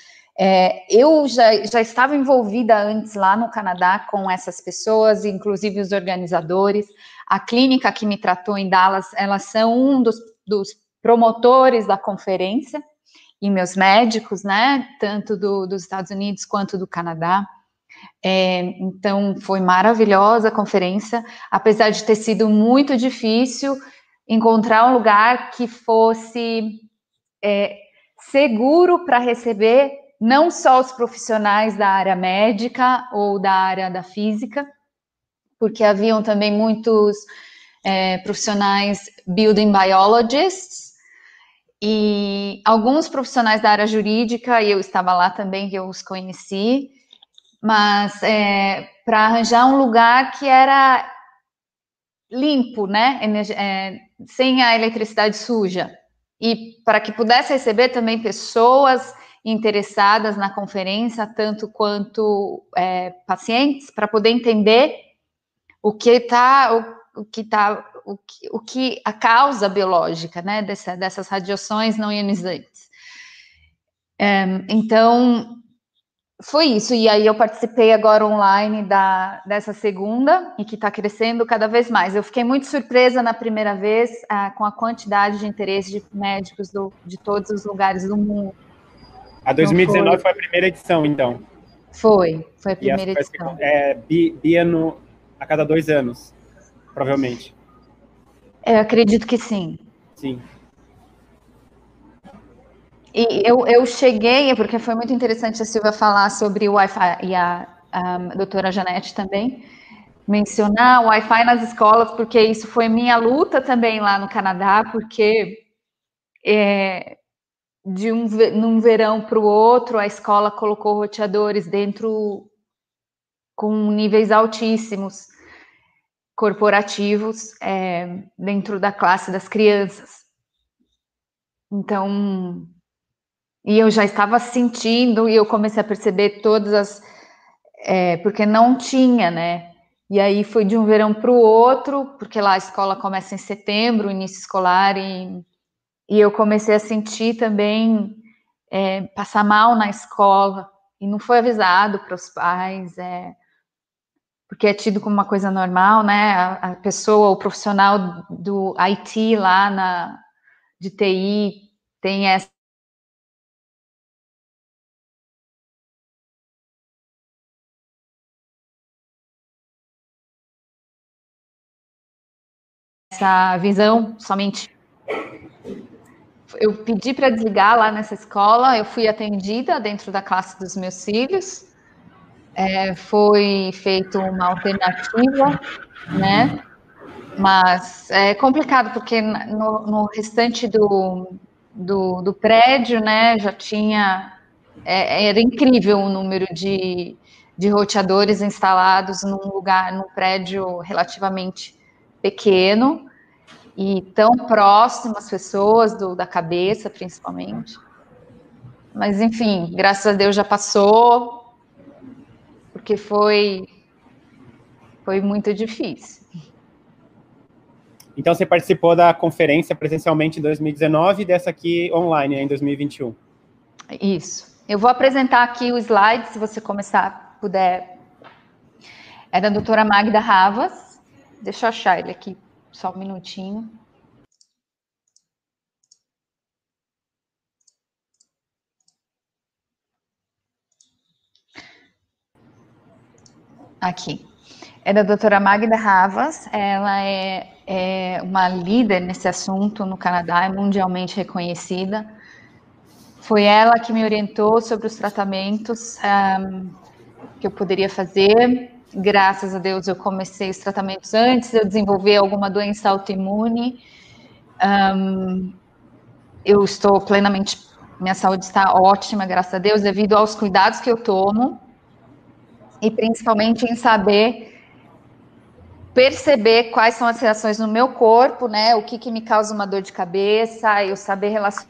É, eu já, já estava envolvida antes lá no Canadá com essas pessoas, inclusive os organizadores. A clínica que me tratou em Dallas, elas são um dos, dos promotores da conferência, e meus médicos, né, tanto do, dos Estados Unidos quanto do Canadá. É, então, foi maravilhosa a conferência, apesar de ter sido muito difícil encontrar um lugar que fosse é, seguro para receber não só os profissionais da área médica ou da área da física, porque haviam também muitos é, profissionais building biologists e alguns profissionais da área jurídica, eu estava lá também, que eu os conheci, mas é, para arranjar um lugar que era limpo, né, é, sem a eletricidade suja, e para que pudesse receber também pessoas interessadas na conferência, tanto quanto é, pacientes, para poder entender o que está, o, o, que tá, o que, o que a causa biológica, né, dessa, dessas radiações não ionizantes. É, então, foi isso. E aí eu participei agora online da, dessa segunda e que está crescendo cada vez mais. Eu fiquei muito surpresa na primeira vez ah, com a quantidade de interesse de médicos do, de todos os lugares do mundo a 2019 foi. foi. a primeira edição, então. Foi, foi a primeira edição. É, bi, biano a cada dois anos, provavelmente. Eu acredito que sim. Sim. E eu, eu cheguei, porque foi muito interessante a Silvia falar sobre o Wi-Fi, e a, a doutora Janete também, mencionar o Wi-Fi nas escolas, porque isso foi minha luta também lá no Canadá, porque é, de um num verão para o outro, a escola colocou roteadores dentro com níveis altíssimos corporativos é, dentro da classe das crianças. Então, e eu já estava sentindo e eu comecei a perceber todas as é, porque não tinha, né? E aí foi de um verão para o outro, porque lá a escola começa em setembro, início escolar, e e eu comecei a sentir também é, passar mal na escola e não foi avisado para os pais, é, porque é tido como uma coisa normal, né? A, a, pessoa, o profissional do IT lá na de TI tem essa essa visão somente eu pedi para desligar lá nessa escola, eu fui atendida dentro da classe dos meus filhos. É, foi feita uma alternativa, né? Mas é complicado porque no, no restante do, do, do, prédio, né, já tinha. É, era incrível o número de, de roteadores instalados num lugar, num prédio relativamente pequeno e tão próximas pessoas do, da cabeça, principalmente. Mas enfim, graças a Deus já passou, porque foi foi muito difícil. Então você participou da conferência presencialmente em 2019 e dessa aqui online em 2021. Isso. Eu vou apresentar aqui o slide, se você começar, puder. É da doutora Magda Ravas. Deixa eu achar ele aqui. Só um minutinho. Aqui. É da doutora Magda Ravas. Ela é, é uma líder nesse assunto no Canadá, é mundialmente reconhecida. Foi ela que me orientou sobre os tratamentos um, que eu poderia fazer graças a Deus eu comecei os tratamentos antes de eu desenvolver alguma doença autoimune. Um, eu estou plenamente, minha saúde está ótima, graças a Deus, devido aos cuidados que eu tomo e principalmente em saber perceber quais são as reações no meu corpo, né? O que, que me causa uma dor de cabeça, eu saber relacionar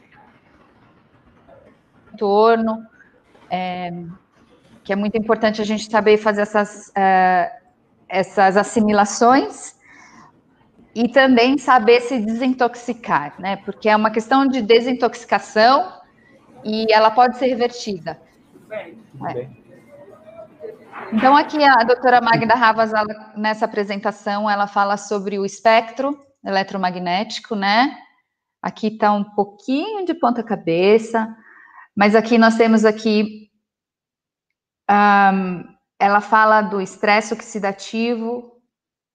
em torno, é, que é muito importante a gente saber fazer essas, é, essas assimilações e também saber se desintoxicar, né? Porque é uma questão de desintoxicação e ela pode ser revertida. É. Então, aqui a doutora Magda Ravas, ela, nessa apresentação, ela fala sobre o espectro eletromagnético, né? Aqui está um pouquinho de ponta cabeça, mas aqui nós temos aqui, um, ela fala do estresse oxidativo,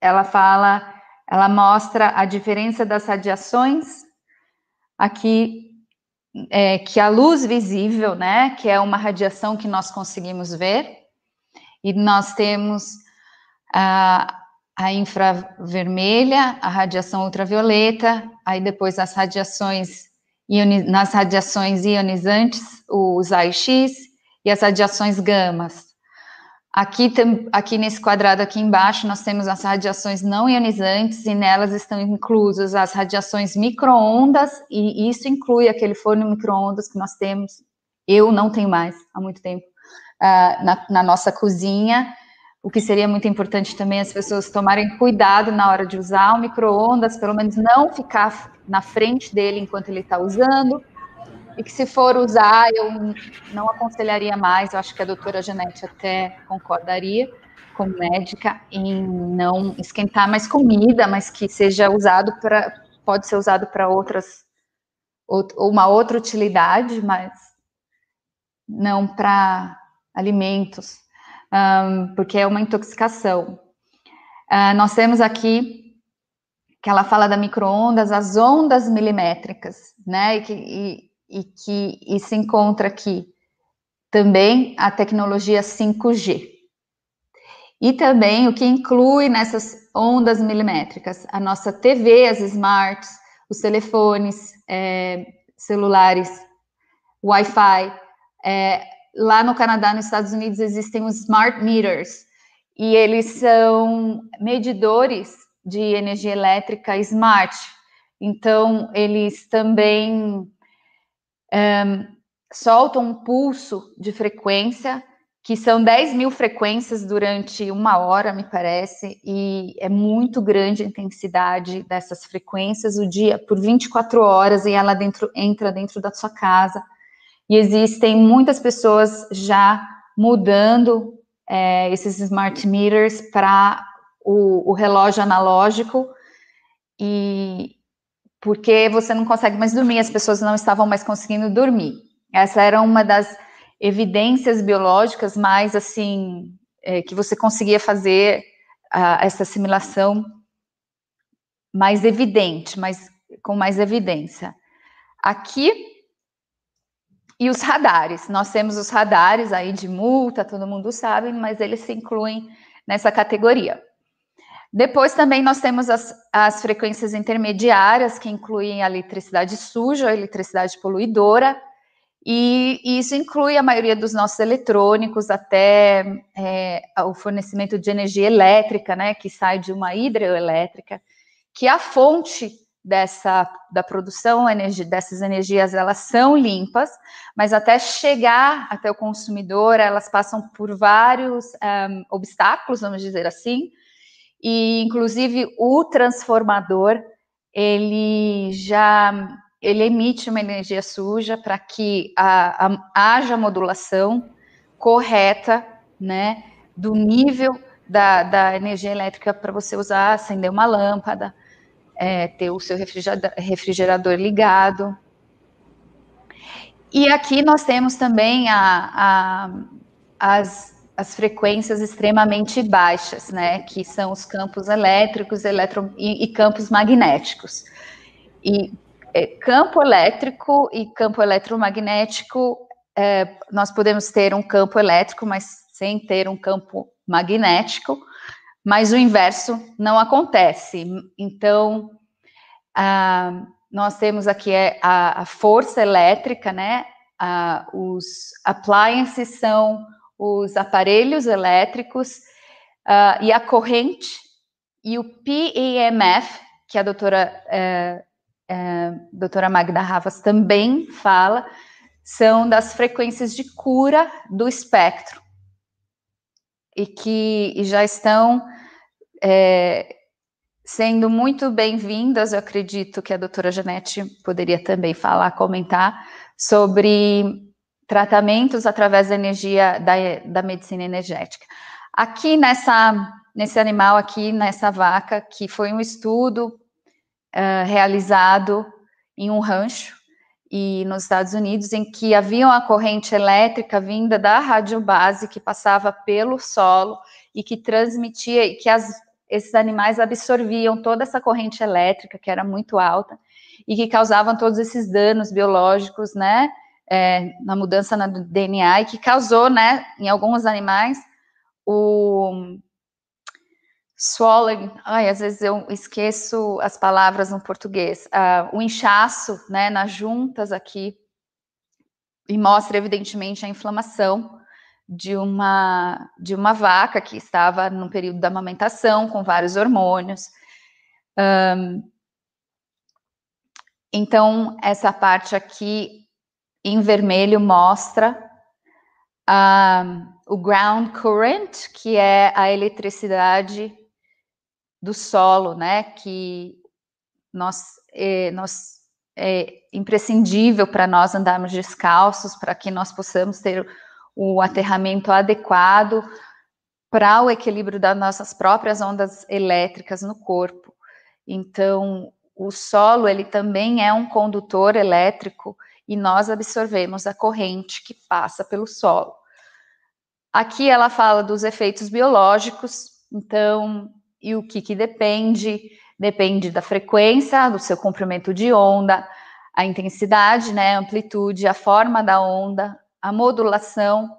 ela fala, ela mostra a diferença das radiações, aqui, é, que a luz visível, né, que é uma radiação que nós conseguimos ver, e nós temos a, a infravermelha, a radiação ultravioleta, aí depois as radiações nas radiações ionizantes, os AIX e as radiações gamas. Aqui, aqui nesse quadrado aqui embaixo, nós temos as radiações não ionizantes e nelas estão inclusas as radiações microondas e isso inclui aquele forno microondas que nós temos. Eu não tenho mais há muito tempo uh, na, na nossa cozinha. O que seria muito importante também as pessoas tomarem cuidado na hora de usar o micro-ondas, pelo menos não ficar na frente dele enquanto ele está usando. E que se for usar, eu não aconselharia mais, eu acho que a doutora Janete até concordaria, como médica, em não esquentar mais comida, mas que seja usado para, pode ser usado para outras, uma outra utilidade, mas não para alimentos, um, porque é uma intoxicação. Uh, nós temos aqui que ela fala da microondas, as ondas milimétricas, né? E que, e, e que e se encontra aqui também a tecnologia 5G. E também o que inclui nessas ondas milimétricas, a nossa TV, as smarts, os telefones é, celulares, Wi-Fi, é, lá no Canadá, nos Estados Unidos, existem os smart meters, e eles são medidores de energia elétrica smart. Então, eles também um, soltam um pulso de frequência, que são 10 mil frequências durante uma hora, me parece, e é muito grande a intensidade dessas frequências o dia, por 24 horas, e ela dentro, entra dentro da sua casa e existem muitas pessoas já mudando é, esses smart meters para o, o, relógio analógico e porque você não consegue mais dormir, as pessoas não estavam mais conseguindo dormir. Essa era uma das evidências biológicas mais assim é, que você conseguia fazer essa assimilação mais evidente, mais com mais evidência. Aqui e os radares, nós temos os radares aí de multa, todo mundo sabe, mas eles se incluem nessa categoria. Depois também nós temos as, as frequências intermediárias, que incluem a eletricidade suja, a eletricidade poluidora, e, e isso inclui a maioria dos nossos eletrônicos, até é, o fornecimento de energia elétrica, né, que sai de uma hidrelétrica, que é a fonte dessa da produção dessas energias elas são limpas, mas até chegar até o consumidor elas passam por vários um, obstáculos, vamos dizer assim, e inclusive o transformador ele já ele emite uma energia suja para que a, a, haja modulação correta, né, do nível da, da energia elétrica para você usar, acender uma lâmpada, é, ter o seu refrigerador, ligado. E aqui nós temos também a, a, as, as frequências extremamente baixas, né, que são os campos elétricos eletro, e, e campos magnéticos. E é, campo elétrico e campo eletromagnético, é, nós podemos ter um campo elétrico, mas sem ter um campo magnético, mas o inverso não acontece. Então, nós temos aqui é, a, a, força elétrica, né? Os appliances são os aparelhos elétricos e a corrente e o PEMF, que a doutora, é, doutora Magda Ravas também fala, são das frequências de cura do espectro e que já estão é, sendo muito bem-vindas. Eu acredito que a doutora Janete poderia também falar, comentar sobre tratamentos através da energia da, da medicina energética. Aqui nessa nesse animal aqui nessa vaca que foi um estudo uh, realizado em um rancho e nos Estados Unidos, em que havia uma corrente elétrica vinda da rádio base que passava pelo solo e que transmitia, e que as, esses animais absorviam toda essa corrente elétrica, que era muito alta, e que causavam todos esses danos biológicos, né, é, na mudança no DNA, e que causou, né, em alguns animais, o swollen, ai, às vezes eu esqueço as palavras no português, uh, o inchaço, né, nas juntas aqui, e mostra evidentemente a inflamação de uma de uma vaca que estava no período da amamentação com vários hormônios. Um, então essa parte aqui em vermelho mostra uh, o ground current, que é a eletricidade do solo, né, que nós, é, nós é imprescindível para nós andarmos descalços, para que nós possamos ter o aterramento adequado para o equilíbrio das nossas próprias ondas elétricas no corpo. Então, o solo, ele também é um condutor elétrico e nós absorvemos a corrente que passa pelo solo. Aqui ela fala dos efeitos biológicos, então e o que, que depende? Depende da frequência, do seu comprimento de onda, a intensidade, né, a amplitude, a forma da onda, a modulação,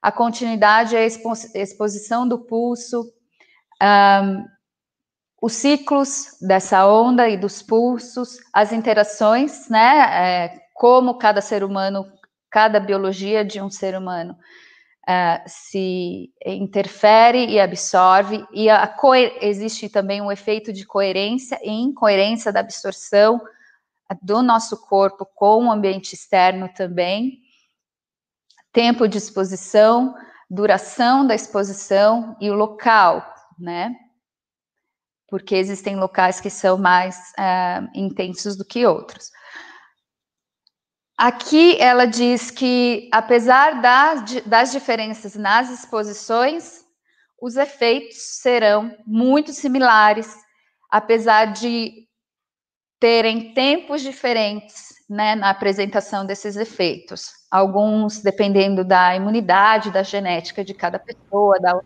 a continuidade a expo exposição do pulso, um, os ciclos dessa onda e dos pulsos, as interações, né, é, como cada ser humano, cada biologia de um ser humano uh, se interfere e absorve, e existe também um efeito de coerência e incoerência da absorção do nosso corpo com o ambiente externo também, tempo de exposição, duração da exposição e o local, né? Porque existem locais que são mais uh, intensos do que outros. Aqui ela diz que, apesar das, das diferenças nas exposições, os efeitos serão muito similares, apesar de terem tempos diferentes né, na apresentação desses efeitos. Alguns dependendo da imunidade, da genética de cada pessoa, da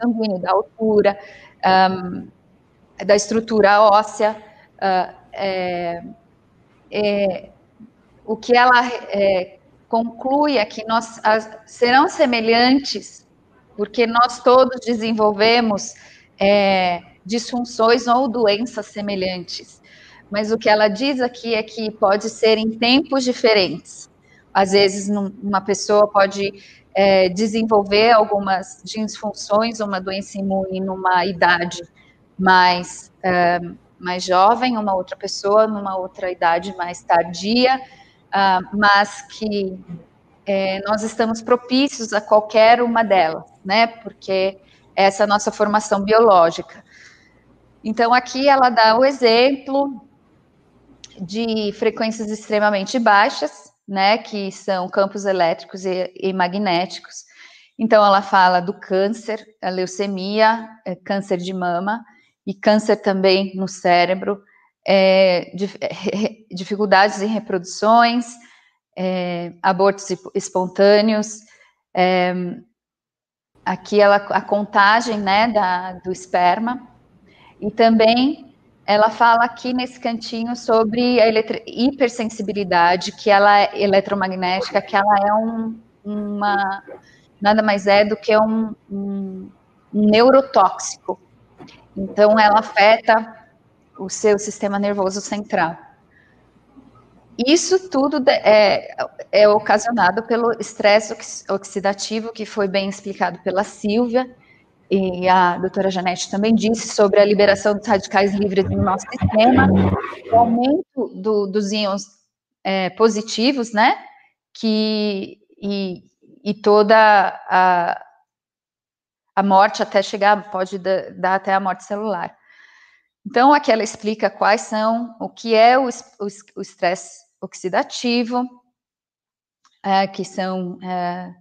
sanguíneo, da altura, um, da estrutura óssea. Uh, é, é, o que ela é, conclui é que nós as, serão semelhantes, porque nós todos desenvolvemos é, disfunções ou doenças semelhantes. Mas o que ela diz aqui é que pode ser em tempos diferentes. Às vezes, uma pessoa pode é, desenvolver algumas disfunções, uma doença imune numa idade mais, é, mais jovem, uma outra pessoa numa outra idade mais tardia, uh, mas que é, nós estamos propícios a qualquer uma delas, né? Porque essa é a nossa formação biológica. Então, aqui ela dá o exemplo de frequências extremamente baixas, né? Que são campos elétricos e, e magnéticos. Então, ela fala do câncer, a leucemia, é, câncer de mama e câncer também no cérebro, é, dificuldades em reproduções, é, abortos espontâneos. É, aqui ela, a contagem né, da, do esperma. E também ela fala aqui nesse cantinho sobre a hipersensibilidade, que ela é eletromagnética, que ela é um, uma nada mais é do que um, um, neurotóxico. Então, ela afeta o seu sistema nervoso central. Isso tudo é, é ocasionado pelo estresse oxidativo, que foi bem explicado pela Silvia, e a doutora Janete também disse sobre a liberação dos radicais livres no nosso sistema, o aumento do, dos íons é, positivos, né, que, e, e toda a, a morte até chegar, pode dar, dar até a morte celular. Então, aqui ela explica quais são, o que é o estresse oxidativo, é, que são é,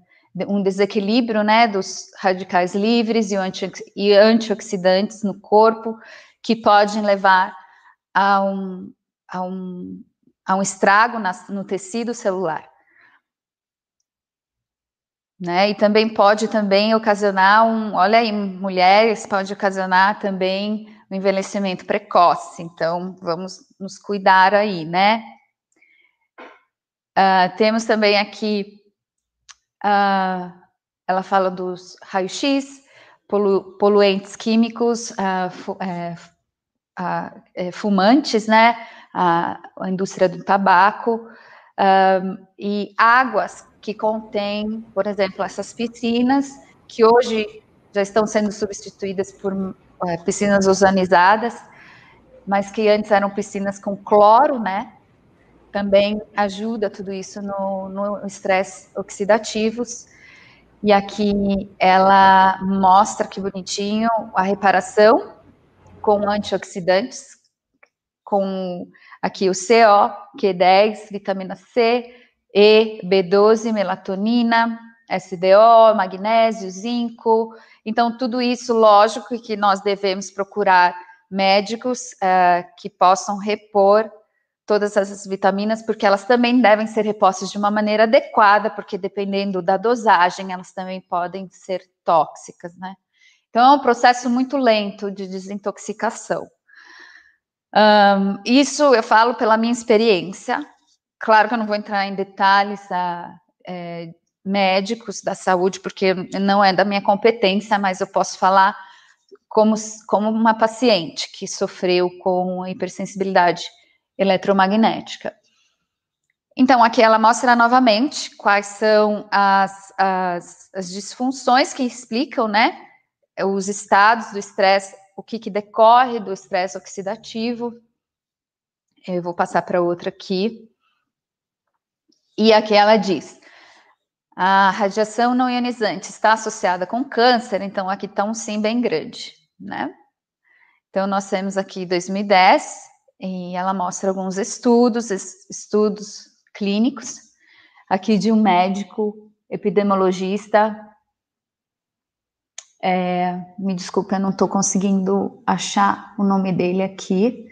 um desequilíbrio né, dos radicais livres e, anti, e antioxidantes no corpo, que podem levar a um, a um, a um estrago na, no tecido celular. Né? E também pode também ocasionar um, olha aí, mulheres pode ocasionar também o um envelhecimento precoce. Então, vamos nos cuidar aí, né? Uh, temos também aqui Uh, ela fala dos raios-x, polu poluentes químicos, uh, fu é, uh, fumantes, né? A, a, indústria do tabaco e águas que contêm, por exemplo, essas piscinas que hoje já estão sendo substituídas por é, piscinas ozonizadas, mas que antes eram piscinas com cloro, né? Também ajuda tudo isso no estresse oxidativos. E aqui ela mostra que bonitinho a reparação com antioxidantes, com aqui o CO, Q10, vitamina C, E, B12, melatonina, SDO, magnésio, zinco. Então, tudo isso, lógico que nós devemos procurar médicos uh, que possam repor todas essas vitaminas, porque elas também devem ser repostas de uma maneira adequada, porque dependendo da dosagem, elas também podem ser tóxicas, né? Então, é um processo muito lento de desintoxicação. Um, isso eu falo pela minha experiência. Claro que eu não vou entrar em detalhes é, médicos da saúde, porque não é da minha competência, mas eu posso falar como, como uma paciente que sofreu com hipersensibilidade eletromagnética. Então, aqui ela mostra novamente quais são as, as, as disfunções que explicam, né, os estados do estresse, o que, que decorre do estresse oxidativo. Eu vou passar para outra aqui. E aqui ela diz: a radiação não ionizante está associada com câncer, então aqui está um sim bem grande, né? Então, nós temos aqui 2010, e ela mostra alguns estudos, estudos clínicos, aqui de um médico epidemiologista. É, me desculpe, eu não estou conseguindo achar o nome dele aqui,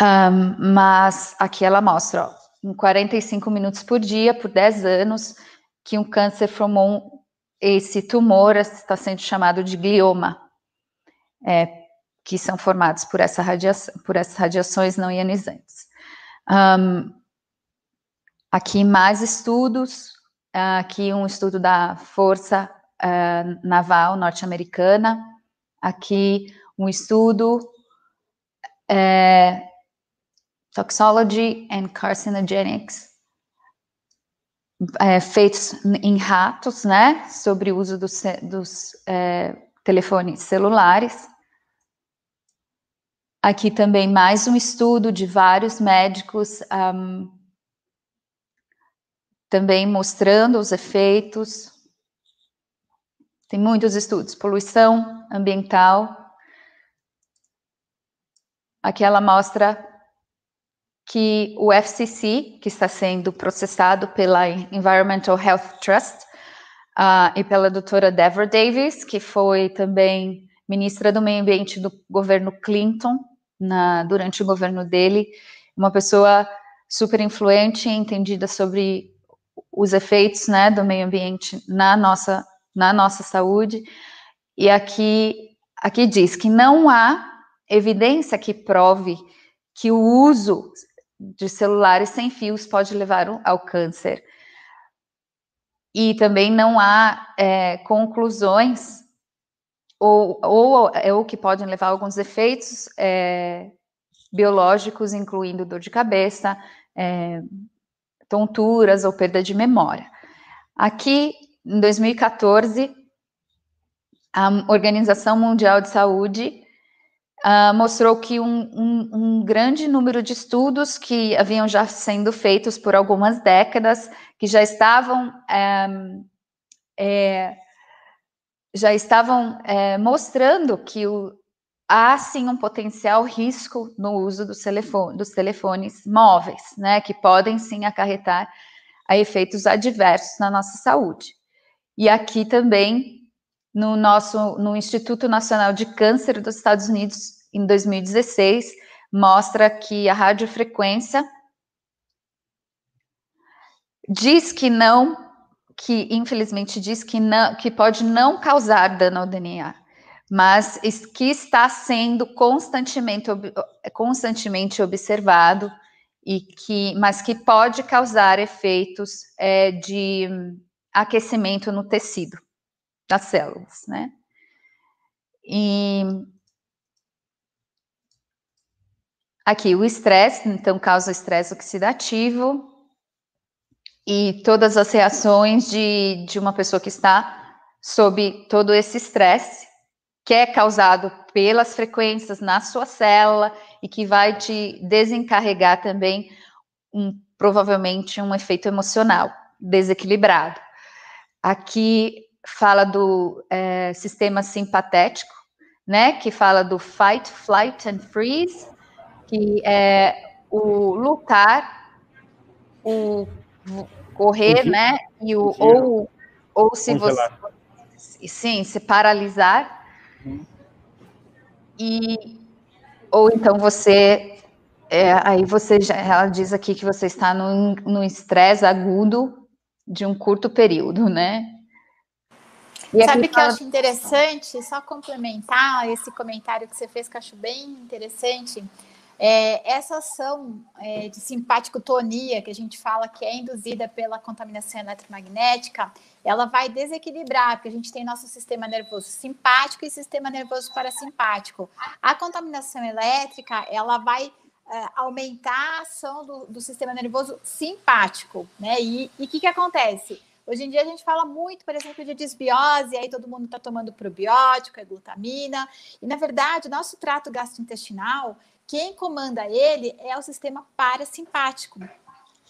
um, mas aqui ela mostra, ó, em 45 minutos por dia, por 10 anos, que um câncer formou um, esse tumor, está sendo chamado de glioma. É, que são formados por, essa radiação, por essas radiações não ionizantes. Um, aqui mais estudos, aqui um estudo da Força uh, Naval Norte-Americana, aqui um estudo é, Toxology and Carcinogenics, é, feitos em ratos, né, sobre o uso dos, dos telefones celulares. Aqui também mais um estudo de vários médicos, um, também mostrando os efeitos. Tem muitos estudos, poluição ambiental. Aqui ela mostra que o FCC, que está sendo processado pela Environmental Health Trust, uh, e pela doutora Deborah Davis, que foi também ministra do Meio Ambiente do governo Clinton, na, durante o governo dele, uma pessoa super influente entendida sobre os efeitos né, do meio ambiente na nossa, na nossa saúde. E aqui, aqui diz que não há evidência que prove que o uso de celulares sem fios pode levar ao câncer. E também não há é, conclusões ou, ou é o que podem levar a alguns efeitos é, biológicos, incluindo dor de cabeça, é, tonturas ou perda de memória. Aqui, em 2014, a Organização Mundial de Saúde uh, mostrou que um, um, um, grande número de estudos que haviam já sendo feitos por algumas décadas, que já estavam é, já estavam é, mostrando que o, há sim um potencial risco no uso dos, telefone, dos telefones móveis, né, que podem sim acarretar a efeitos adversos na nossa saúde. E aqui também no nosso no Instituto Nacional de Câncer dos Estados Unidos em 2016 mostra que a radiofrequência diz que não que infelizmente diz que não que pode não causar dano ao DNA, mas que está sendo constantemente constantemente observado e que mas que pode causar efeitos é, de aquecimento no tecido das células, né? E aqui o estresse, então causa estresse oxidativo e todas as reações de, de uma pessoa que está sob todo esse estresse que é causado pelas frequências na sua célula e que vai te desencarregar também um, provavelmente um efeito emocional desequilibrado. Aqui fala do é, sistema simpatético, né, que fala do fight, flight and freeze, que é o lutar, o correr, Fugir. né, e o ou ou se Congelar. você sim, se paralisar. Hum. E ou então você é, aí você já, ela diz aqui que você está no estresse agudo de um curto período, né? E Sabe o que eu acho interessante? Só complementar esse comentário que você fez, que eu acho bem interessante. É, essa ação é, de simpaticotonia, que a gente fala que é induzida pela contaminação eletromagnética, ela vai desequilibrar, porque a gente tem nosso sistema nervoso simpático e sistema nervoso parasimpático. A contaminação elétrica, ela vai é, aumentar a ação do, do, sistema nervoso simpático, né? E o que, que acontece? Hoje em dia a gente fala muito, por exemplo, de desbiose, aí todo mundo está tomando probiótico, é glutamina, e na verdade o nosso trato gastrointestinal, quem comanda ele é o sistema parasimpático.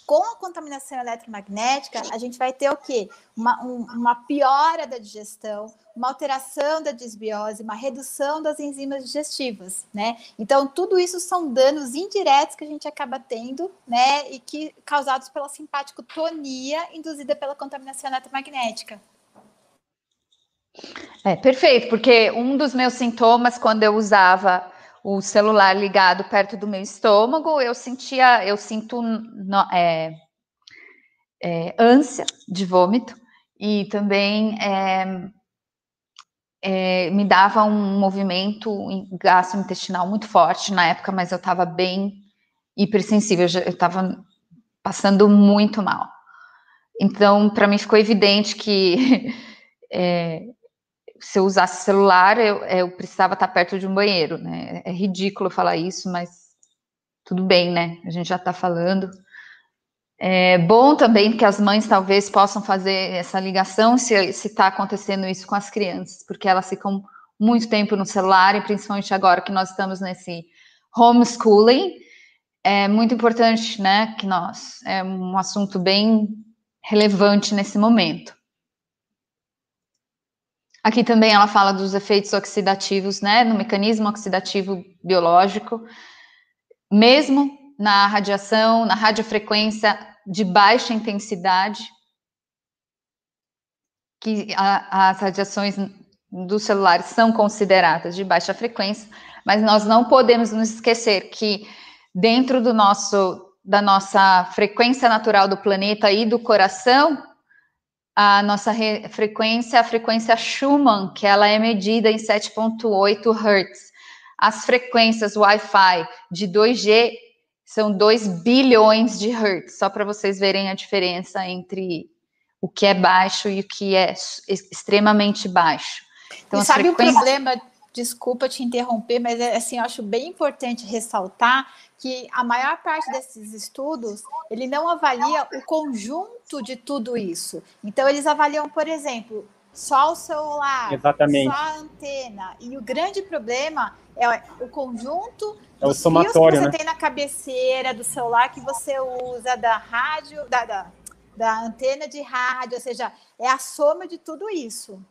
Com a contaminação eletromagnética, a gente vai ter o quê? Uma, um, uma piora da digestão, uma alteração da desbiose, uma redução das enzimas digestivas, né? Então, tudo isso são danos indiretos que a gente acaba tendo, né? E que causados pela simpaticotonia induzida pela contaminação eletromagnética. É, perfeito, porque um dos meus sintomas quando eu usava o celular ligado perto do meu estômago, eu sentia, eu sinto no, é, é, ânsia de vômito e também é, é me dava um movimento gastrointestinal muito forte na época, mas eu estava bem hipersensível, eu estava passando muito mal. Então, para mim ficou evidente que é, se eu usasse celular, eu, eu precisava estar perto de um banheiro, né? É ridículo falar isso, mas tudo bem, né? A gente já está falando. É bom também que as mães talvez possam fazer essa ligação se está acontecendo isso com as crianças, porque elas ficam muito tempo no celular, e principalmente agora que nós estamos nesse homeschooling, é muito importante, né, que nós, é um assunto bem relevante nesse momento. Aqui também ela fala dos efeitos oxidativos, né, no mecanismo oxidativo biológico, mesmo na radiação, na radiofrequência de baixa intensidade, que a, as radiações dos celulares são consideradas de baixa frequência, mas nós não podemos nos esquecer que dentro do nosso da nossa frequência natural do planeta e do coração, a nossa frequência, a frequência Schumann, que ela é medida em 7.8 Hz. As frequências Wi-Fi de 2G são 2 bilhões de Hz, só para vocês verem a diferença entre o que é baixo e o que é extremamente baixo. Então, e sabe frequências... o problema? Desculpa te interromper, mas é, assim, eu acho bem importante ressaltar que a maior parte desses estudos ele não avalia o conjunto de tudo isso. Então eles avaliam, por exemplo, só o celular, Exatamente. só a antena. E o grande problema é o conjunto é o somatório, que você né? tem na cabeceira do celular que você usa, da rádio, da, da, da antena de rádio, ou seja, é a soma de tudo isso.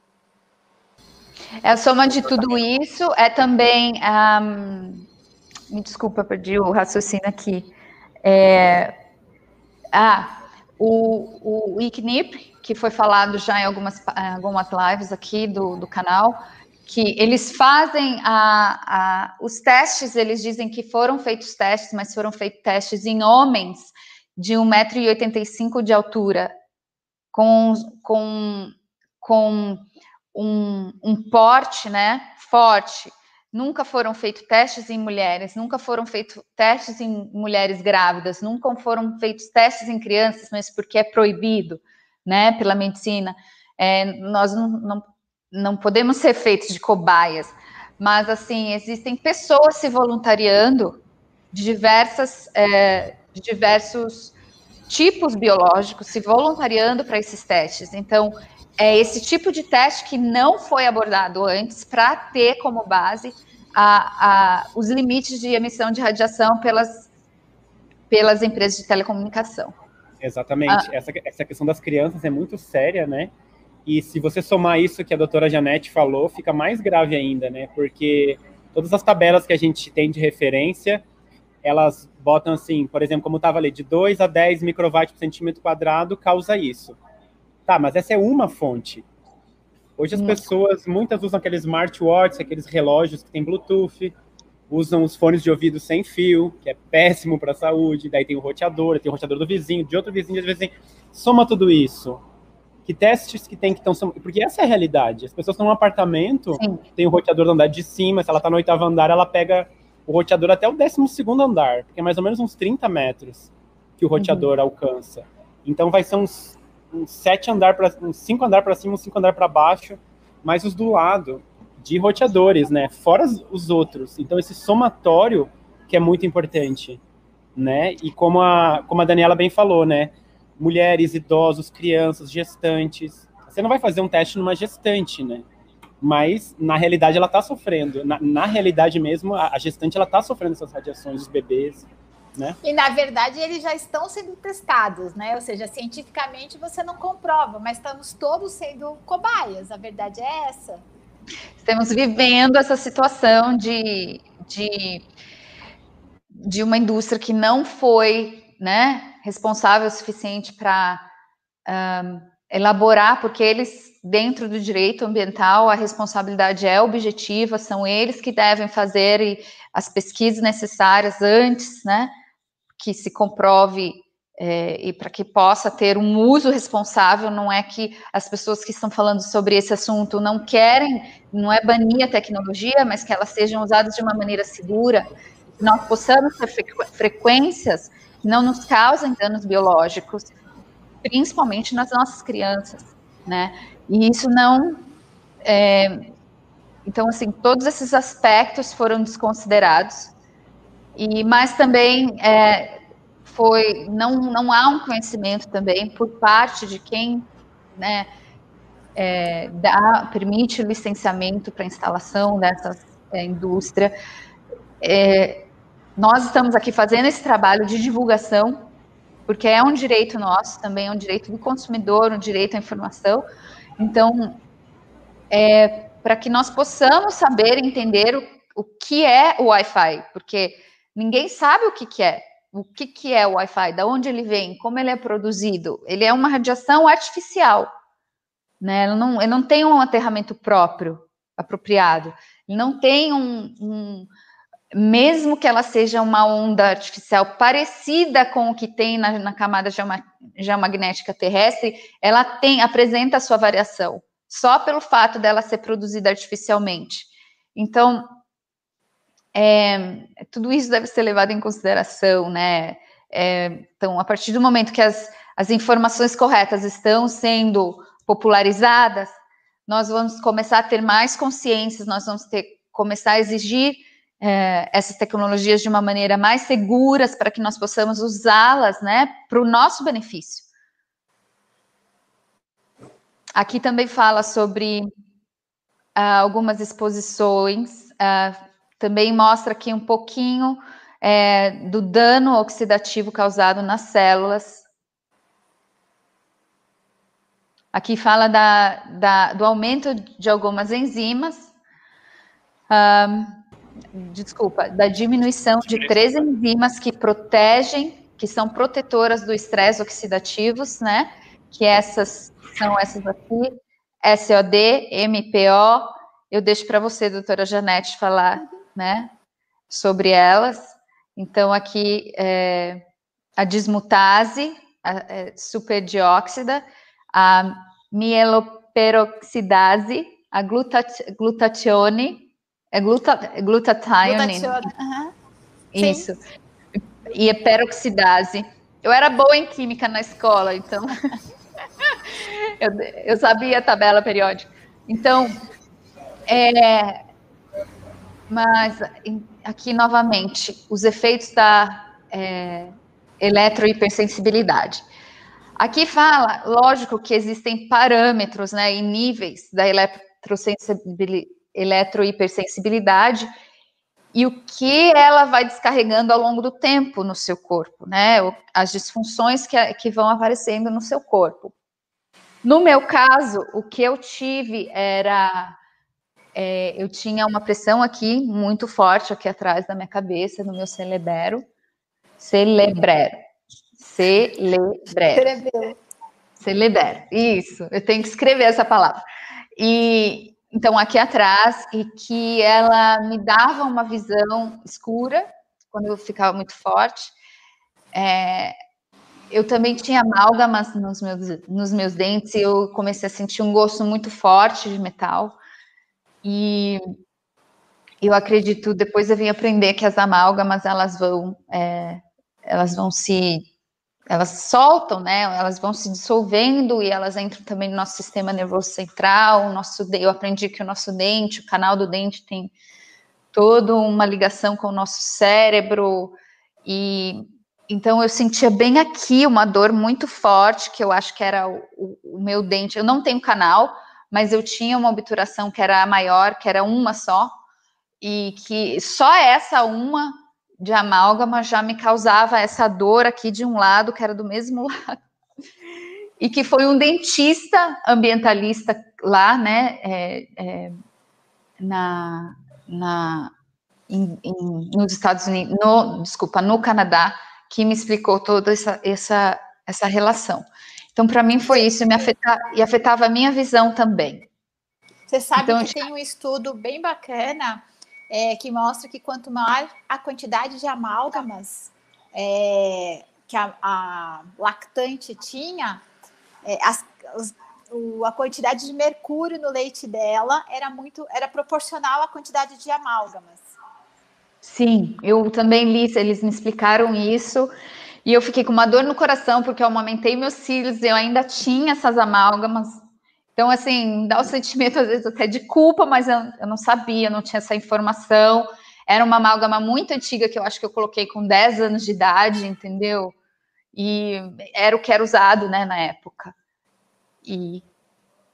É a soma de tudo isso, é também. Um, me desculpa, perdi o raciocínio aqui. É, ah, o, o ICNIP, que foi falado já em algumas, algumas lives aqui do, do canal, que eles fazem a, a, os testes, eles dizem que foram feitos testes, mas foram feitos testes em homens de 1,85m de altura, com, com, com um, um porte né, forte. Nunca foram feitos testes em mulheres, nunca foram feitos testes em mulheres grávidas, nunca foram feitos testes em crianças, mas porque é proibido né, pela medicina. É, nós não, não, não podemos ser feitos de cobaias, mas assim, existem pessoas se voluntariando de diversas, é, de diversos tipos biológicos se voluntariando para esses testes. Então, é esse tipo de teste que não foi abordado antes para ter como base a, a, os limites de emissão de radiação pelas, pelas empresas de telecomunicação. Exatamente. Ah. Essa, essa questão das crianças é muito séria, né? E se você somar isso que a doutora Janete falou, fica mais grave ainda, né? Porque todas as tabelas que a gente tem de referência, elas botam assim, por exemplo, como estava ali, de 2 a 10 microwatts por centímetro quadrado causa isso. Tá, mas essa é uma fonte. Hoje as pessoas, muitas usam aqueles smartwatches, aqueles relógios que tem Bluetooth, usam os fones de ouvido sem fio, que é péssimo para a saúde, daí tem o roteador, tem o roteador do vizinho, de outro vizinho, às vezes tem... Soma tudo isso. Que testes que tem que estão... Porque essa é a realidade. As pessoas estão num apartamento, Sim. tem o roteador do andar de cima, se ela está no oitavo andar, ela pega o roteador até o décimo segundo andar, porque é mais ou menos uns 30 metros que o roteador uhum. alcança. Então vai ser uns uns sete andar para uns cinco andar para cima, uns cinco andar para baixo, mais os do lado de roteadores, né? Fora os outros. Então esse somatório que é muito importante, né? E como a como a Daniela bem falou, né? Mulheres, idosos, crianças, gestantes. Você não vai fazer um teste numa gestante, né? Mas na realidade ela está sofrendo. Na, na, realidade mesmo, a, a gestante ela está sofrendo essas radiações, os bebês. Né? E na verdade eles já estão sendo testados, né? Ou seja, cientificamente você não comprova, mas estamos todos sendo cobaias. A verdade é essa. Estamos vivendo essa situação de, de, de uma indústria que não foi né, responsável o suficiente para um, elaborar, porque eles, dentro do direito ambiental, a responsabilidade é objetiva, são eles que devem fazer as pesquisas necessárias antes, né? Que se comprove é, e para que possa ter um uso responsável, não é que as pessoas que estão falando sobre esse assunto não querem, não é banir a tecnologia, mas que elas sejam usadas de uma maneira segura, que nós possamos ter frequências que não nos causem danos biológicos, principalmente nas nossas crianças, né? E isso não. É, então, assim, todos esses aspectos foram desconsiderados e, mas também é, foi não, não há um conhecimento também por parte de quem né, é, dá, permite licenciamento para instalação dessa é, indústria. É, nós estamos aqui fazendo esse trabalho de divulgação, porque é um direito nosso, também é um direito do consumidor, um direito à informação. Então, é, para que nós possamos saber entender o, o que é o Wi-Fi, porque Ninguém sabe o que, que é. O que, que é o Wi-Fi, da onde ele vem, como ele é produzido. Ele é uma radiação artificial. Né? Ele, não, ele não tem um aterramento próprio, apropriado. Ele não tem um, um mesmo que ela seja uma onda artificial parecida com o que tem na, na camada geomagnética terrestre, ela tem apresenta a sua variação só pelo fato dela ser produzida artificialmente. Então, é, tudo isso deve ser levado em consideração, né? É, então, a partir do momento que as, as informações corretas estão sendo popularizadas, nós vamos começar a ter mais consciências, nós vamos ter, começar a exigir é, essas tecnologias de uma maneira mais seguras para que nós possamos usá-las, né, para o nosso benefício. Aqui também fala sobre uh, algumas exposições, uh, também mostra aqui um pouquinho é, do dano oxidativo causado nas células. Aqui fala da, da, do aumento de algumas enzimas, um, desculpa, da diminuição de três enzimas que protegem, que são protetoras do estresse oxidativos, né? Que essas são essas aqui, SOD, MPO. Eu deixo para você, doutora Janete, falar, né? Sobre elas. Então, aqui é, a dismutase, a, é, superdióxida, a mieloperoxidase, a glutat, glutatione, é gluta, glutatione. Uhum. Isso. Sim. E a peroxidase. Eu era boa em química na escola, então eu, eu sabia a tabela periódica. Então, é, mas aqui novamente, os efeitos da é, eletrohipersensibilidade. Aqui fala, lógico que existem parâmetros né, e níveis da eletrohipersensibilidade e o que ela vai descarregando ao longo do tempo no seu corpo, né? As disfunções que, que vão aparecendo no seu corpo. No meu caso, o que eu tive era é, eu tinha uma pressão aqui muito forte aqui atrás da minha cabeça, no meu celebero. Celebrero. Celebrero. Celebero. Isso, eu tenho que escrever essa palavra. E então aqui atrás e que ela me dava uma visão escura quando eu ficava muito forte. É, eu também tinha amálgamas nos meus, nos meus dentes e eu comecei a sentir um gosto muito forte de metal. E eu acredito, depois eu vim aprender que as amálgamas, elas vão, é, elas vão se, elas soltam, né, elas vão se dissolvendo e elas entram também no nosso sistema nervoso central, nosso, eu aprendi que o nosso dente, o canal do dente tem toda uma ligação com o nosso cérebro, e então eu sentia bem aqui uma dor muito forte, que eu acho que era o, o, o meu dente, eu não tenho canal, mas eu tinha uma obturação que era maior, que era uma só, e que só essa uma de amálgama já me causava essa dor aqui de um lado, que era do mesmo lado. E que foi um dentista ambientalista lá, né, é, é, na, na, em, em, nos Estados Unidos, no, desculpa, no Canadá, que me explicou toda essa, essa, essa relação. Então, para mim foi isso, e, me afeta, e afetava a minha visão também. Você sabe então, que tem um estudo bem bacana é, que mostra que quanto maior a quantidade de amálgamas é, que a, a, lactante tinha, é, as, as, o, a quantidade de mercúrio no leite dela era muito, era proporcional à quantidade de amálgamas. Sim, eu também li, eles me explicaram isso. E eu fiquei com uma dor no coração, porque eu amamentei meus e eu ainda tinha essas amálgamas. Então, assim, dá o um sentimento, às vezes, até de culpa, mas eu, eu não sabia, não tinha essa informação. Era uma amálgama muito antiga que eu acho que eu coloquei com 10 anos de idade, entendeu? E era o que era usado, né, na época. E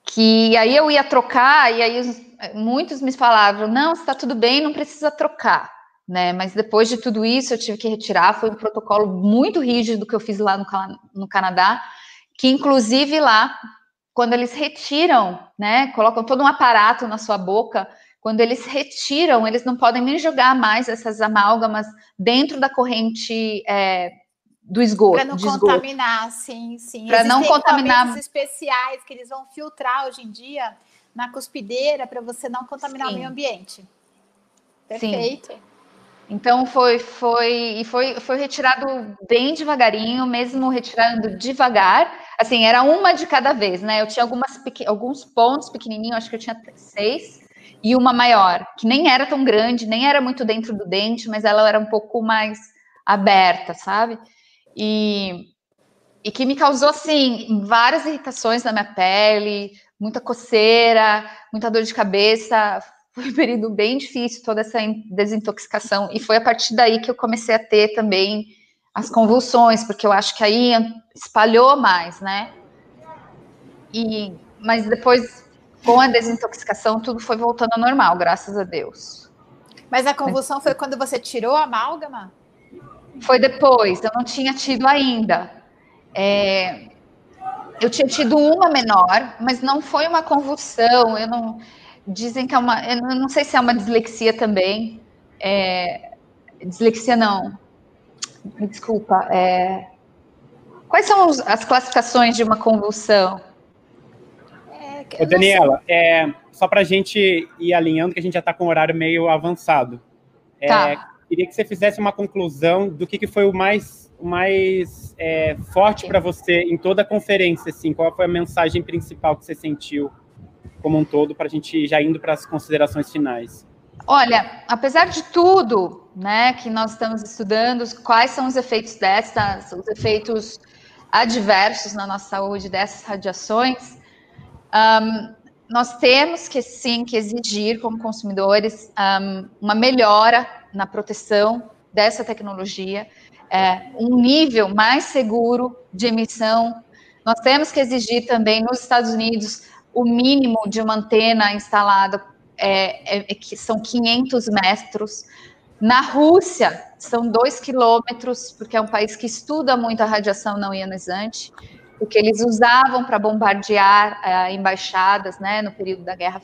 que aí eu ia trocar, e aí muitos me falavam: não, está tudo bem, não precisa trocar né? Mas depois de tudo isso, eu tive que retirar. Foi um protocolo muito rígido que eu fiz lá no, no Canadá, que inclusive lá, quando eles retiram, né? Colocam todo um aparato na sua boca. Quando eles retiram, eles não podem nem jogar mais essas amálgamas dentro da corrente é, do esgoto. Para não contaminar, sim, sim. Para não contaminar. especiais que eles vão filtrar hoje em dia na cuspideira para você não contaminar sim. o meio ambiente. Perfeito. Sim. Então foi foi e foi, foi retirado bem devagarinho, mesmo retirando devagar. Assim, era uma de cada vez, né? Eu tinha algumas alguns pontos pequenininhos, acho que eu tinha seis e uma maior, que nem era tão grande, nem era muito dentro do dente, mas ela era um pouco mais aberta, sabe? E, e que me causou assim várias irritações na minha pele, muita coceira, muita dor de cabeça foi um período bem difícil, toda essa desintoxicação, e foi a partir daí que eu comecei a ter também as convulsões, porque eu acho que aí espalhou mais, né? E mas depois, com a desintoxicação, tudo foi voltando ao normal, graças a Deus. Mas a convulsão foi quando você tirou a amálgama? Foi depois, eu não tinha tido ainda. É, eu tinha tido uma menor, mas não foi uma convulsão. Eu não dizem que é uma, eu não sei se é uma dislexia também. É, dislexia não. Me desculpa. É, quais são os, as classificações de uma convulsão? É, Ô, Daniela, é, só para a gente ir alinhando, que a gente já está com o horário meio avançado. É, tá. Queria que você fizesse uma conclusão do que, que foi o mais, o mais é, forte para você em toda a conferência. Assim, qual foi a mensagem principal que você sentiu como um todo, para a gente já indo para as considerações finais? Olha, apesar de tudo, né, que nós estamos estudando, quais são os efeitos dessas, os efeitos adversos na nossa saúde dessas radiações, um, nós temos que sim que exigir como consumidores um, uma melhora na proteção dessa tecnologia, é, um nível mais seguro de emissão. Nós temos que exigir também nos Estados Unidos o mínimo de uma antena instalada é, é, é que são 500 metros. Na Rússia são 2 quilômetros, porque é um país que estuda muito a radiação não ionizante o que eles usavam para bombardear uh, embaixadas, né, no período da Guerra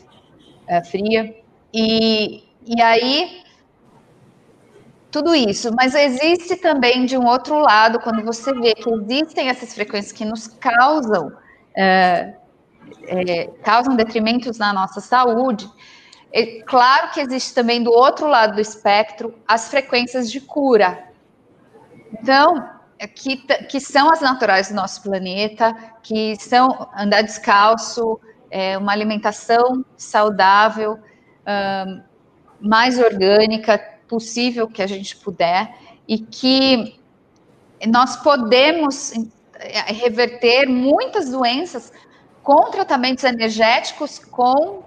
uh, Fria. E, e aí, tudo isso. Mas existe também, de um outro lado, quando você vê que existem essas frequências que nos causam, uh, é, causam detrimentos na nossa saúde, é claro que existe também, do outro lado do espectro, as frequências de cura. Então, que, que são as naturais do nosso planeta, que são andar descalço, é, uma alimentação saudável, um, mais orgânica possível que a gente puder, e que nós podemos é, reverter muitas doenças com tratamentos energéticos com,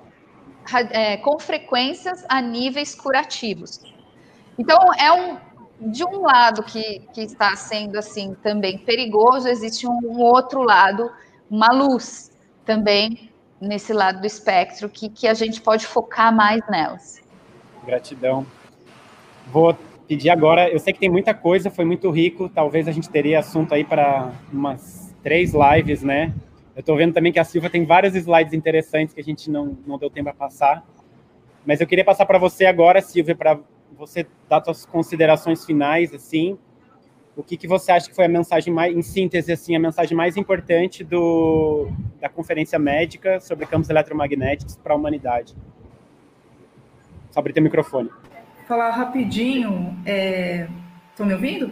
é, com frequências a níveis curativos. Então, é um, de um lado que, que está sendo assim também perigoso, existe um, um outro lado, uma luz também nesse lado do espectro que, que a gente pode focar mais nelas. Gratidão. Vou pedir agora, eu sei que tem muita coisa, foi muito rico, talvez a gente teria assunto aí para umas três lives, né? Eu estou vendo também que a Silva tem vários slides interessantes que a gente não, não deu tempo a passar. Mas eu queria passar para você agora, Silvia, para você dar suas considerações finais, assim, o que, que você acha que foi a mensagem mais, em síntese, assim, a mensagem mais importante do, da conferência médica sobre campos eletromagnéticos para a humanidade? Só abrir teu microfone. Falar rapidinho, estão é... me ouvindo?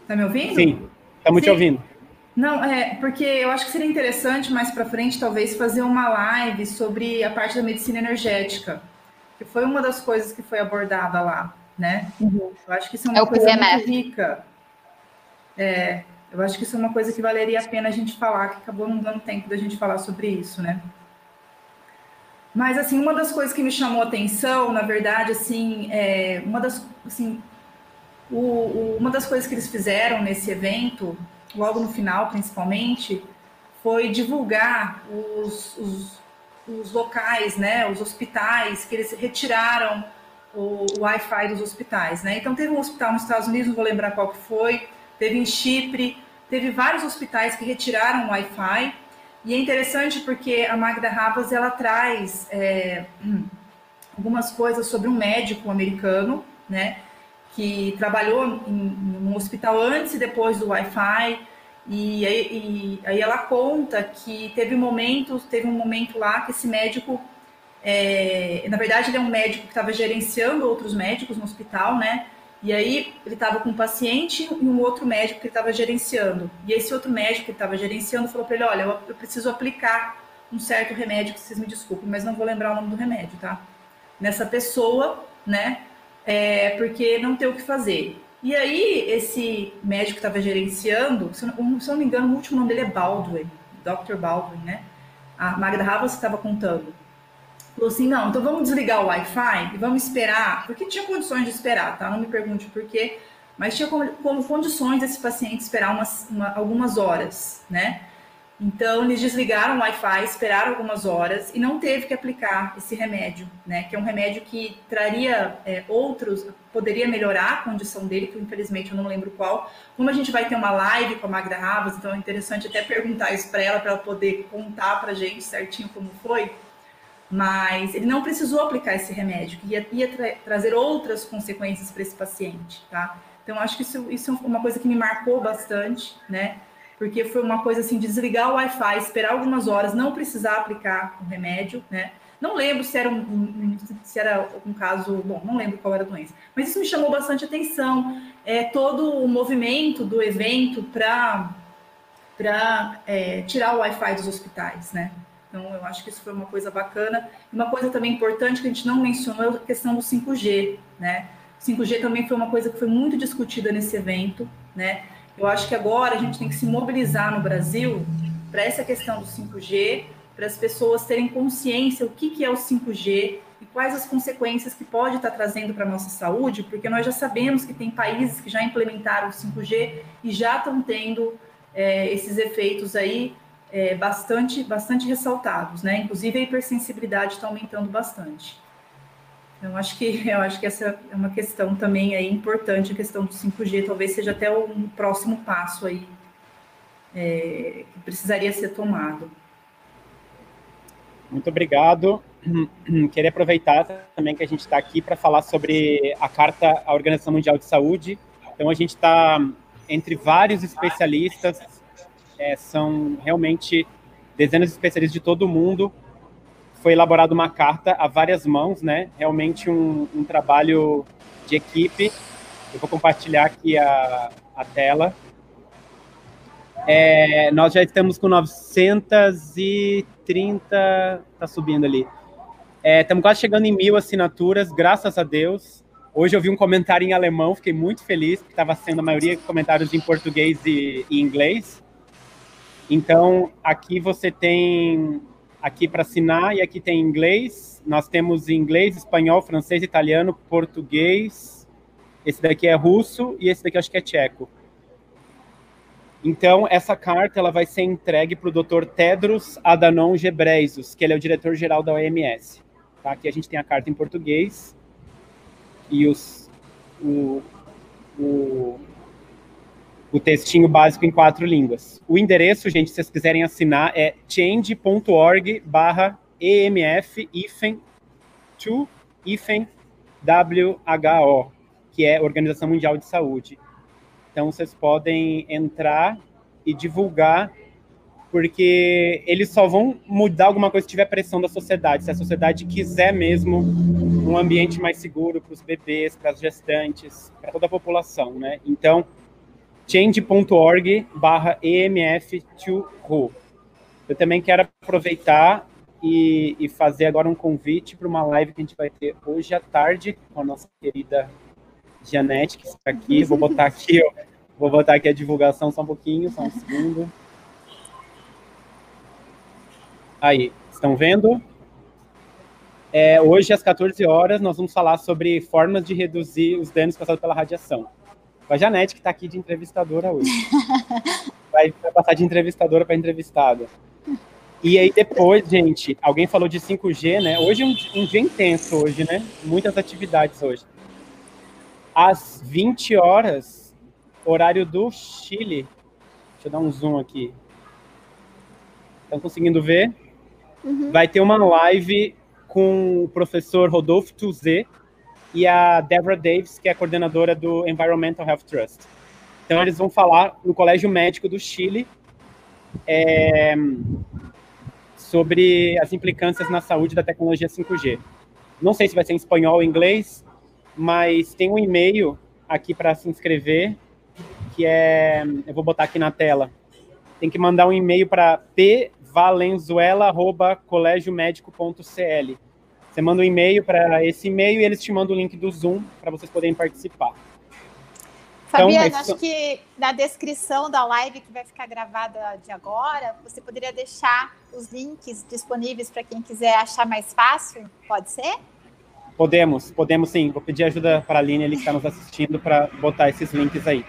Está me ouvindo? Sim, estamos te ouvindo. Não, é porque eu acho que seria interessante mais para frente, talvez, fazer uma live sobre a parte da medicina energética que foi uma das coisas que foi abordada lá, né? Uhum. Eu acho que isso é uma é coisa muito rica. É, eu acho que isso é uma coisa que valeria a pena a gente falar, que acabou não dando tempo da gente falar sobre isso, né? Mas, assim, uma das coisas que me chamou a atenção, na verdade, assim, é, uma das, assim, o, o, uma das coisas que eles fizeram nesse evento, logo no final, principalmente, foi divulgar os, os os locais, né, os hospitais, que eles retiraram o, o Wi-Fi dos hospitais, né? Então teve um hospital nos Estados Unidos, não vou lembrar qual que foi, teve em Chipre, teve vários hospitais que retiraram o Wi-Fi. E é interessante porque a Magda Havas ela traz é, algumas coisas sobre um médico americano, né, que trabalhou em, em um hospital antes e depois do Wi-Fi e aí, e aí, ela conta que teve um momento, teve um momento lá que esse médico, é, na verdade ele é um médico que estava gerenciando outros médicos no hospital, né? E aí ele estava com um paciente e um outro médico que estava gerenciando. E esse outro médico que estava gerenciando falou para ele, olha, eu, eu preciso aplicar um certo remédio, que vocês me desculpem, mas não vou lembrar o nome do remédio, tá? Nessa pessoa, né? É, porque não tem o que fazer. E aí, esse médico que estava gerenciando, se se não me engano, o último nome dele é Baldwin, Dr. Baldwin, né? A Magda Havas estava contando. Falou assim: não, então vamos desligar o Wi-Fi e vamos esperar, porque tinha condições de esperar, tá? Não me pergunte por quê, mas tinha como, como condições desse paciente esperar umas, uma, algumas horas, né? Então, eles desligaram o Wi-Fi, esperaram algumas horas e não teve que aplicar esse remédio, né? Que é um remédio que traria é, outros, poderia melhorar a condição dele, que infelizmente eu não lembro qual. Como a gente vai ter uma live com a Magda Ravas, então é interessante até perguntar isso para ela, para ela poder contar para gente certinho como foi. Mas ele não precisou aplicar esse remédio, que ia, ia tra trazer outras consequências para esse paciente, tá? Então, acho que isso, isso é uma coisa que me marcou bastante, né? Porque foi uma coisa assim, desligar o Wi-Fi, esperar algumas horas, não precisar aplicar o remédio, né? Não lembro se era um, um, se era um caso, bom, não lembro qual era a doença, mas isso me chamou bastante atenção. É todo o movimento do evento para para é, tirar o Wi-Fi dos hospitais, né? Então eu acho que isso foi uma coisa bacana. Uma coisa também importante que a gente não mencionou é a questão do 5G, né? 5G também foi uma coisa que foi muito discutida nesse evento, né? Eu acho que agora a gente tem que se mobilizar no Brasil para essa questão do 5G, para as pessoas terem consciência o que, que é o 5G e quais as consequências que pode estar trazendo para a nossa saúde, porque nós já sabemos que tem países que já implementaram o 5G e já estão tendo é, esses efeitos aí é, bastante, bastante ressaltados, né? Inclusive a hipersensibilidade está aumentando bastante. Então, acho que eu acho que essa é uma questão também aí importante, a questão do 5G, talvez seja até um próximo passo aí é, que precisaria ser tomado. Muito obrigado. Queria aproveitar também que a gente está aqui para falar sobre a Carta à Organização Mundial de Saúde. Então, a gente está entre vários especialistas, é, são realmente dezenas de especialistas de todo o mundo foi elaborada uma carta a várias mãos, né? Realmente um, um trabalho de equipe. Eu vou compartilhar aqui a, a tela. É, nós já estamos com 930, tá subindo ali. É, estamos quase chegando em mil assinaturas, graças a Deus. Hoje eu vi um comentário em alemão, fiquei muito feliz, porque estava sendo a maioria comentários em português e, e inglês. Então, aqui você tem aqui para assinar e aqui tem inglês. Nós temos inglês, espanhol, francês, italiano, português. Esse daqui é russo e esse daqui acho que é tcheco. Então, essa carta ela vai ser entregue para o Dr. Tedros Adhanom Ghebreyesus, que ele é o diretor-geral da OMS. Tá? Aqui a gente tem a carta em português e os, o, o o textinho básico em quatro línguas. O endereço, gente, se vocês quiserem assinar, é change.org barra emf ifen to ifen WHO, que é Organização Mundial de Saúde. Então, vocês podem entrar e divulgar, porque eles só vão mudar alguma coisa se tiver pressão da sociedade. Se a sociedade quiser mesmo um ambiente mais seguro para os bebês, para as gestantes, para toda a população, né? Então, change.org barra emf2ru. Eu também quero aproveitar e, e fazer agora um convite para uma live que a gente vai ter hoje à tarde com a nossa querida Janete, que está aqui. Vou botar aqui, ó, vou botar aqui a divulgação só um pouquinho, só um segundo. Aí, estão vendo? É, hoje, às 14 horas, nós vamos falar sobre formas de reduzir os danos causados pela radiação com a Janete, que está aqui de entrevistadora hoje. vai, vai passar de entrevistadora para entrevistada. E aí depois, gente, alguém falou de 5G, né? Hoje é um, um, dia intenso hoje, né? Muitas atividades hoje. Às 20 horas, horário do Chile. Deixa eu dar um zoom aqui. Estão conseguindo ver? Uhum. Vai ter uma live com o professor Rodolfo Tuzé, e a Deborah Davis, que é coordenadora do Environmental Health Trust. Então, eles vão falar no Colégio Médico do Chile é, sobre as implicâncias na saúde da tecnologia 5G. Não sei se vai ser em espanhol ou inglês, mas tem um e-mail aqui para se inscrever, que é, eu vou botar aqui na tela. Tem que mandar um e-mail para pvalenzuela@colégiomédico.cl você manda um e-mail para esse e-mail e eles te mandam o link do Zoom para vocês poderem participar. Fabiana, então, acho que na descrição da live que vai ficar gravada de agora, você poderia deixar os links disponíveis para quem quiser achar mais fácil? Pode ser? Podemos, podemos sim. Vou pedir ajuda para a Aline ali que está nos assistindo para botar esses links aí.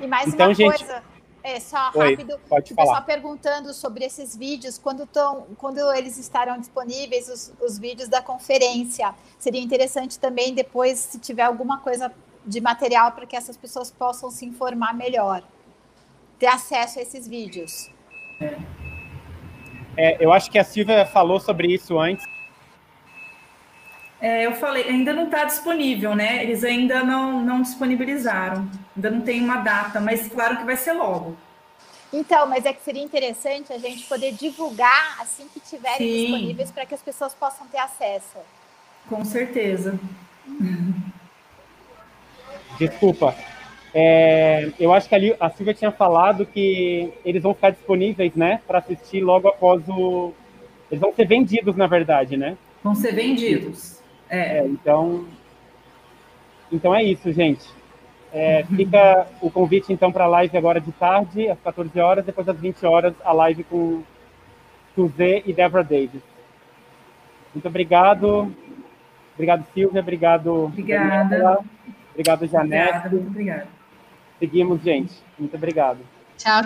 E mais então, uma gente... coisa, É, só rápido, Oi, pode falar. pessoal perguntando sobre esses vídeos, quando, tão, quando eles estarão disponíveis, os, os vídeos da conferência. Seria interessante também depois, se tiver alguma coisa de material para que essas pessoas possam se informar melhor, ter acesso a esses vídeos. É, eu acho que a Silvia falou sobre isso antes. É, eu falei, ainda não está disponível, né? Eles ainda não, não disponibilizaram, ainda não tem uma data, mas claro que vai ser logo. Então, mas é que seria interessante a gente poder divulgar assim que tiverem Sim. disponíveis para que as pessoas possam ter acesso. Com certeza. Desculpa. É, eu acho que ali a Silvia tinha falado que eles vão ficar disponíveis, né, para assistir logo após o. Eles vão ser vendidos, na verdade, né? Vão ser vendidos. É, É, então, então é isso, gente. É, fica o convite então para a live agora de tarde, às 14 horas, depois às 20 horas a live com Suzê e Deborah Davis. Muito obrigado. Obrigado, Silvia. Obrigado. Obrigada. Daniela. Obrigado, Janete. obrigada, muito obrigada. Seguimos, gente. Muito obrigado. Tchau,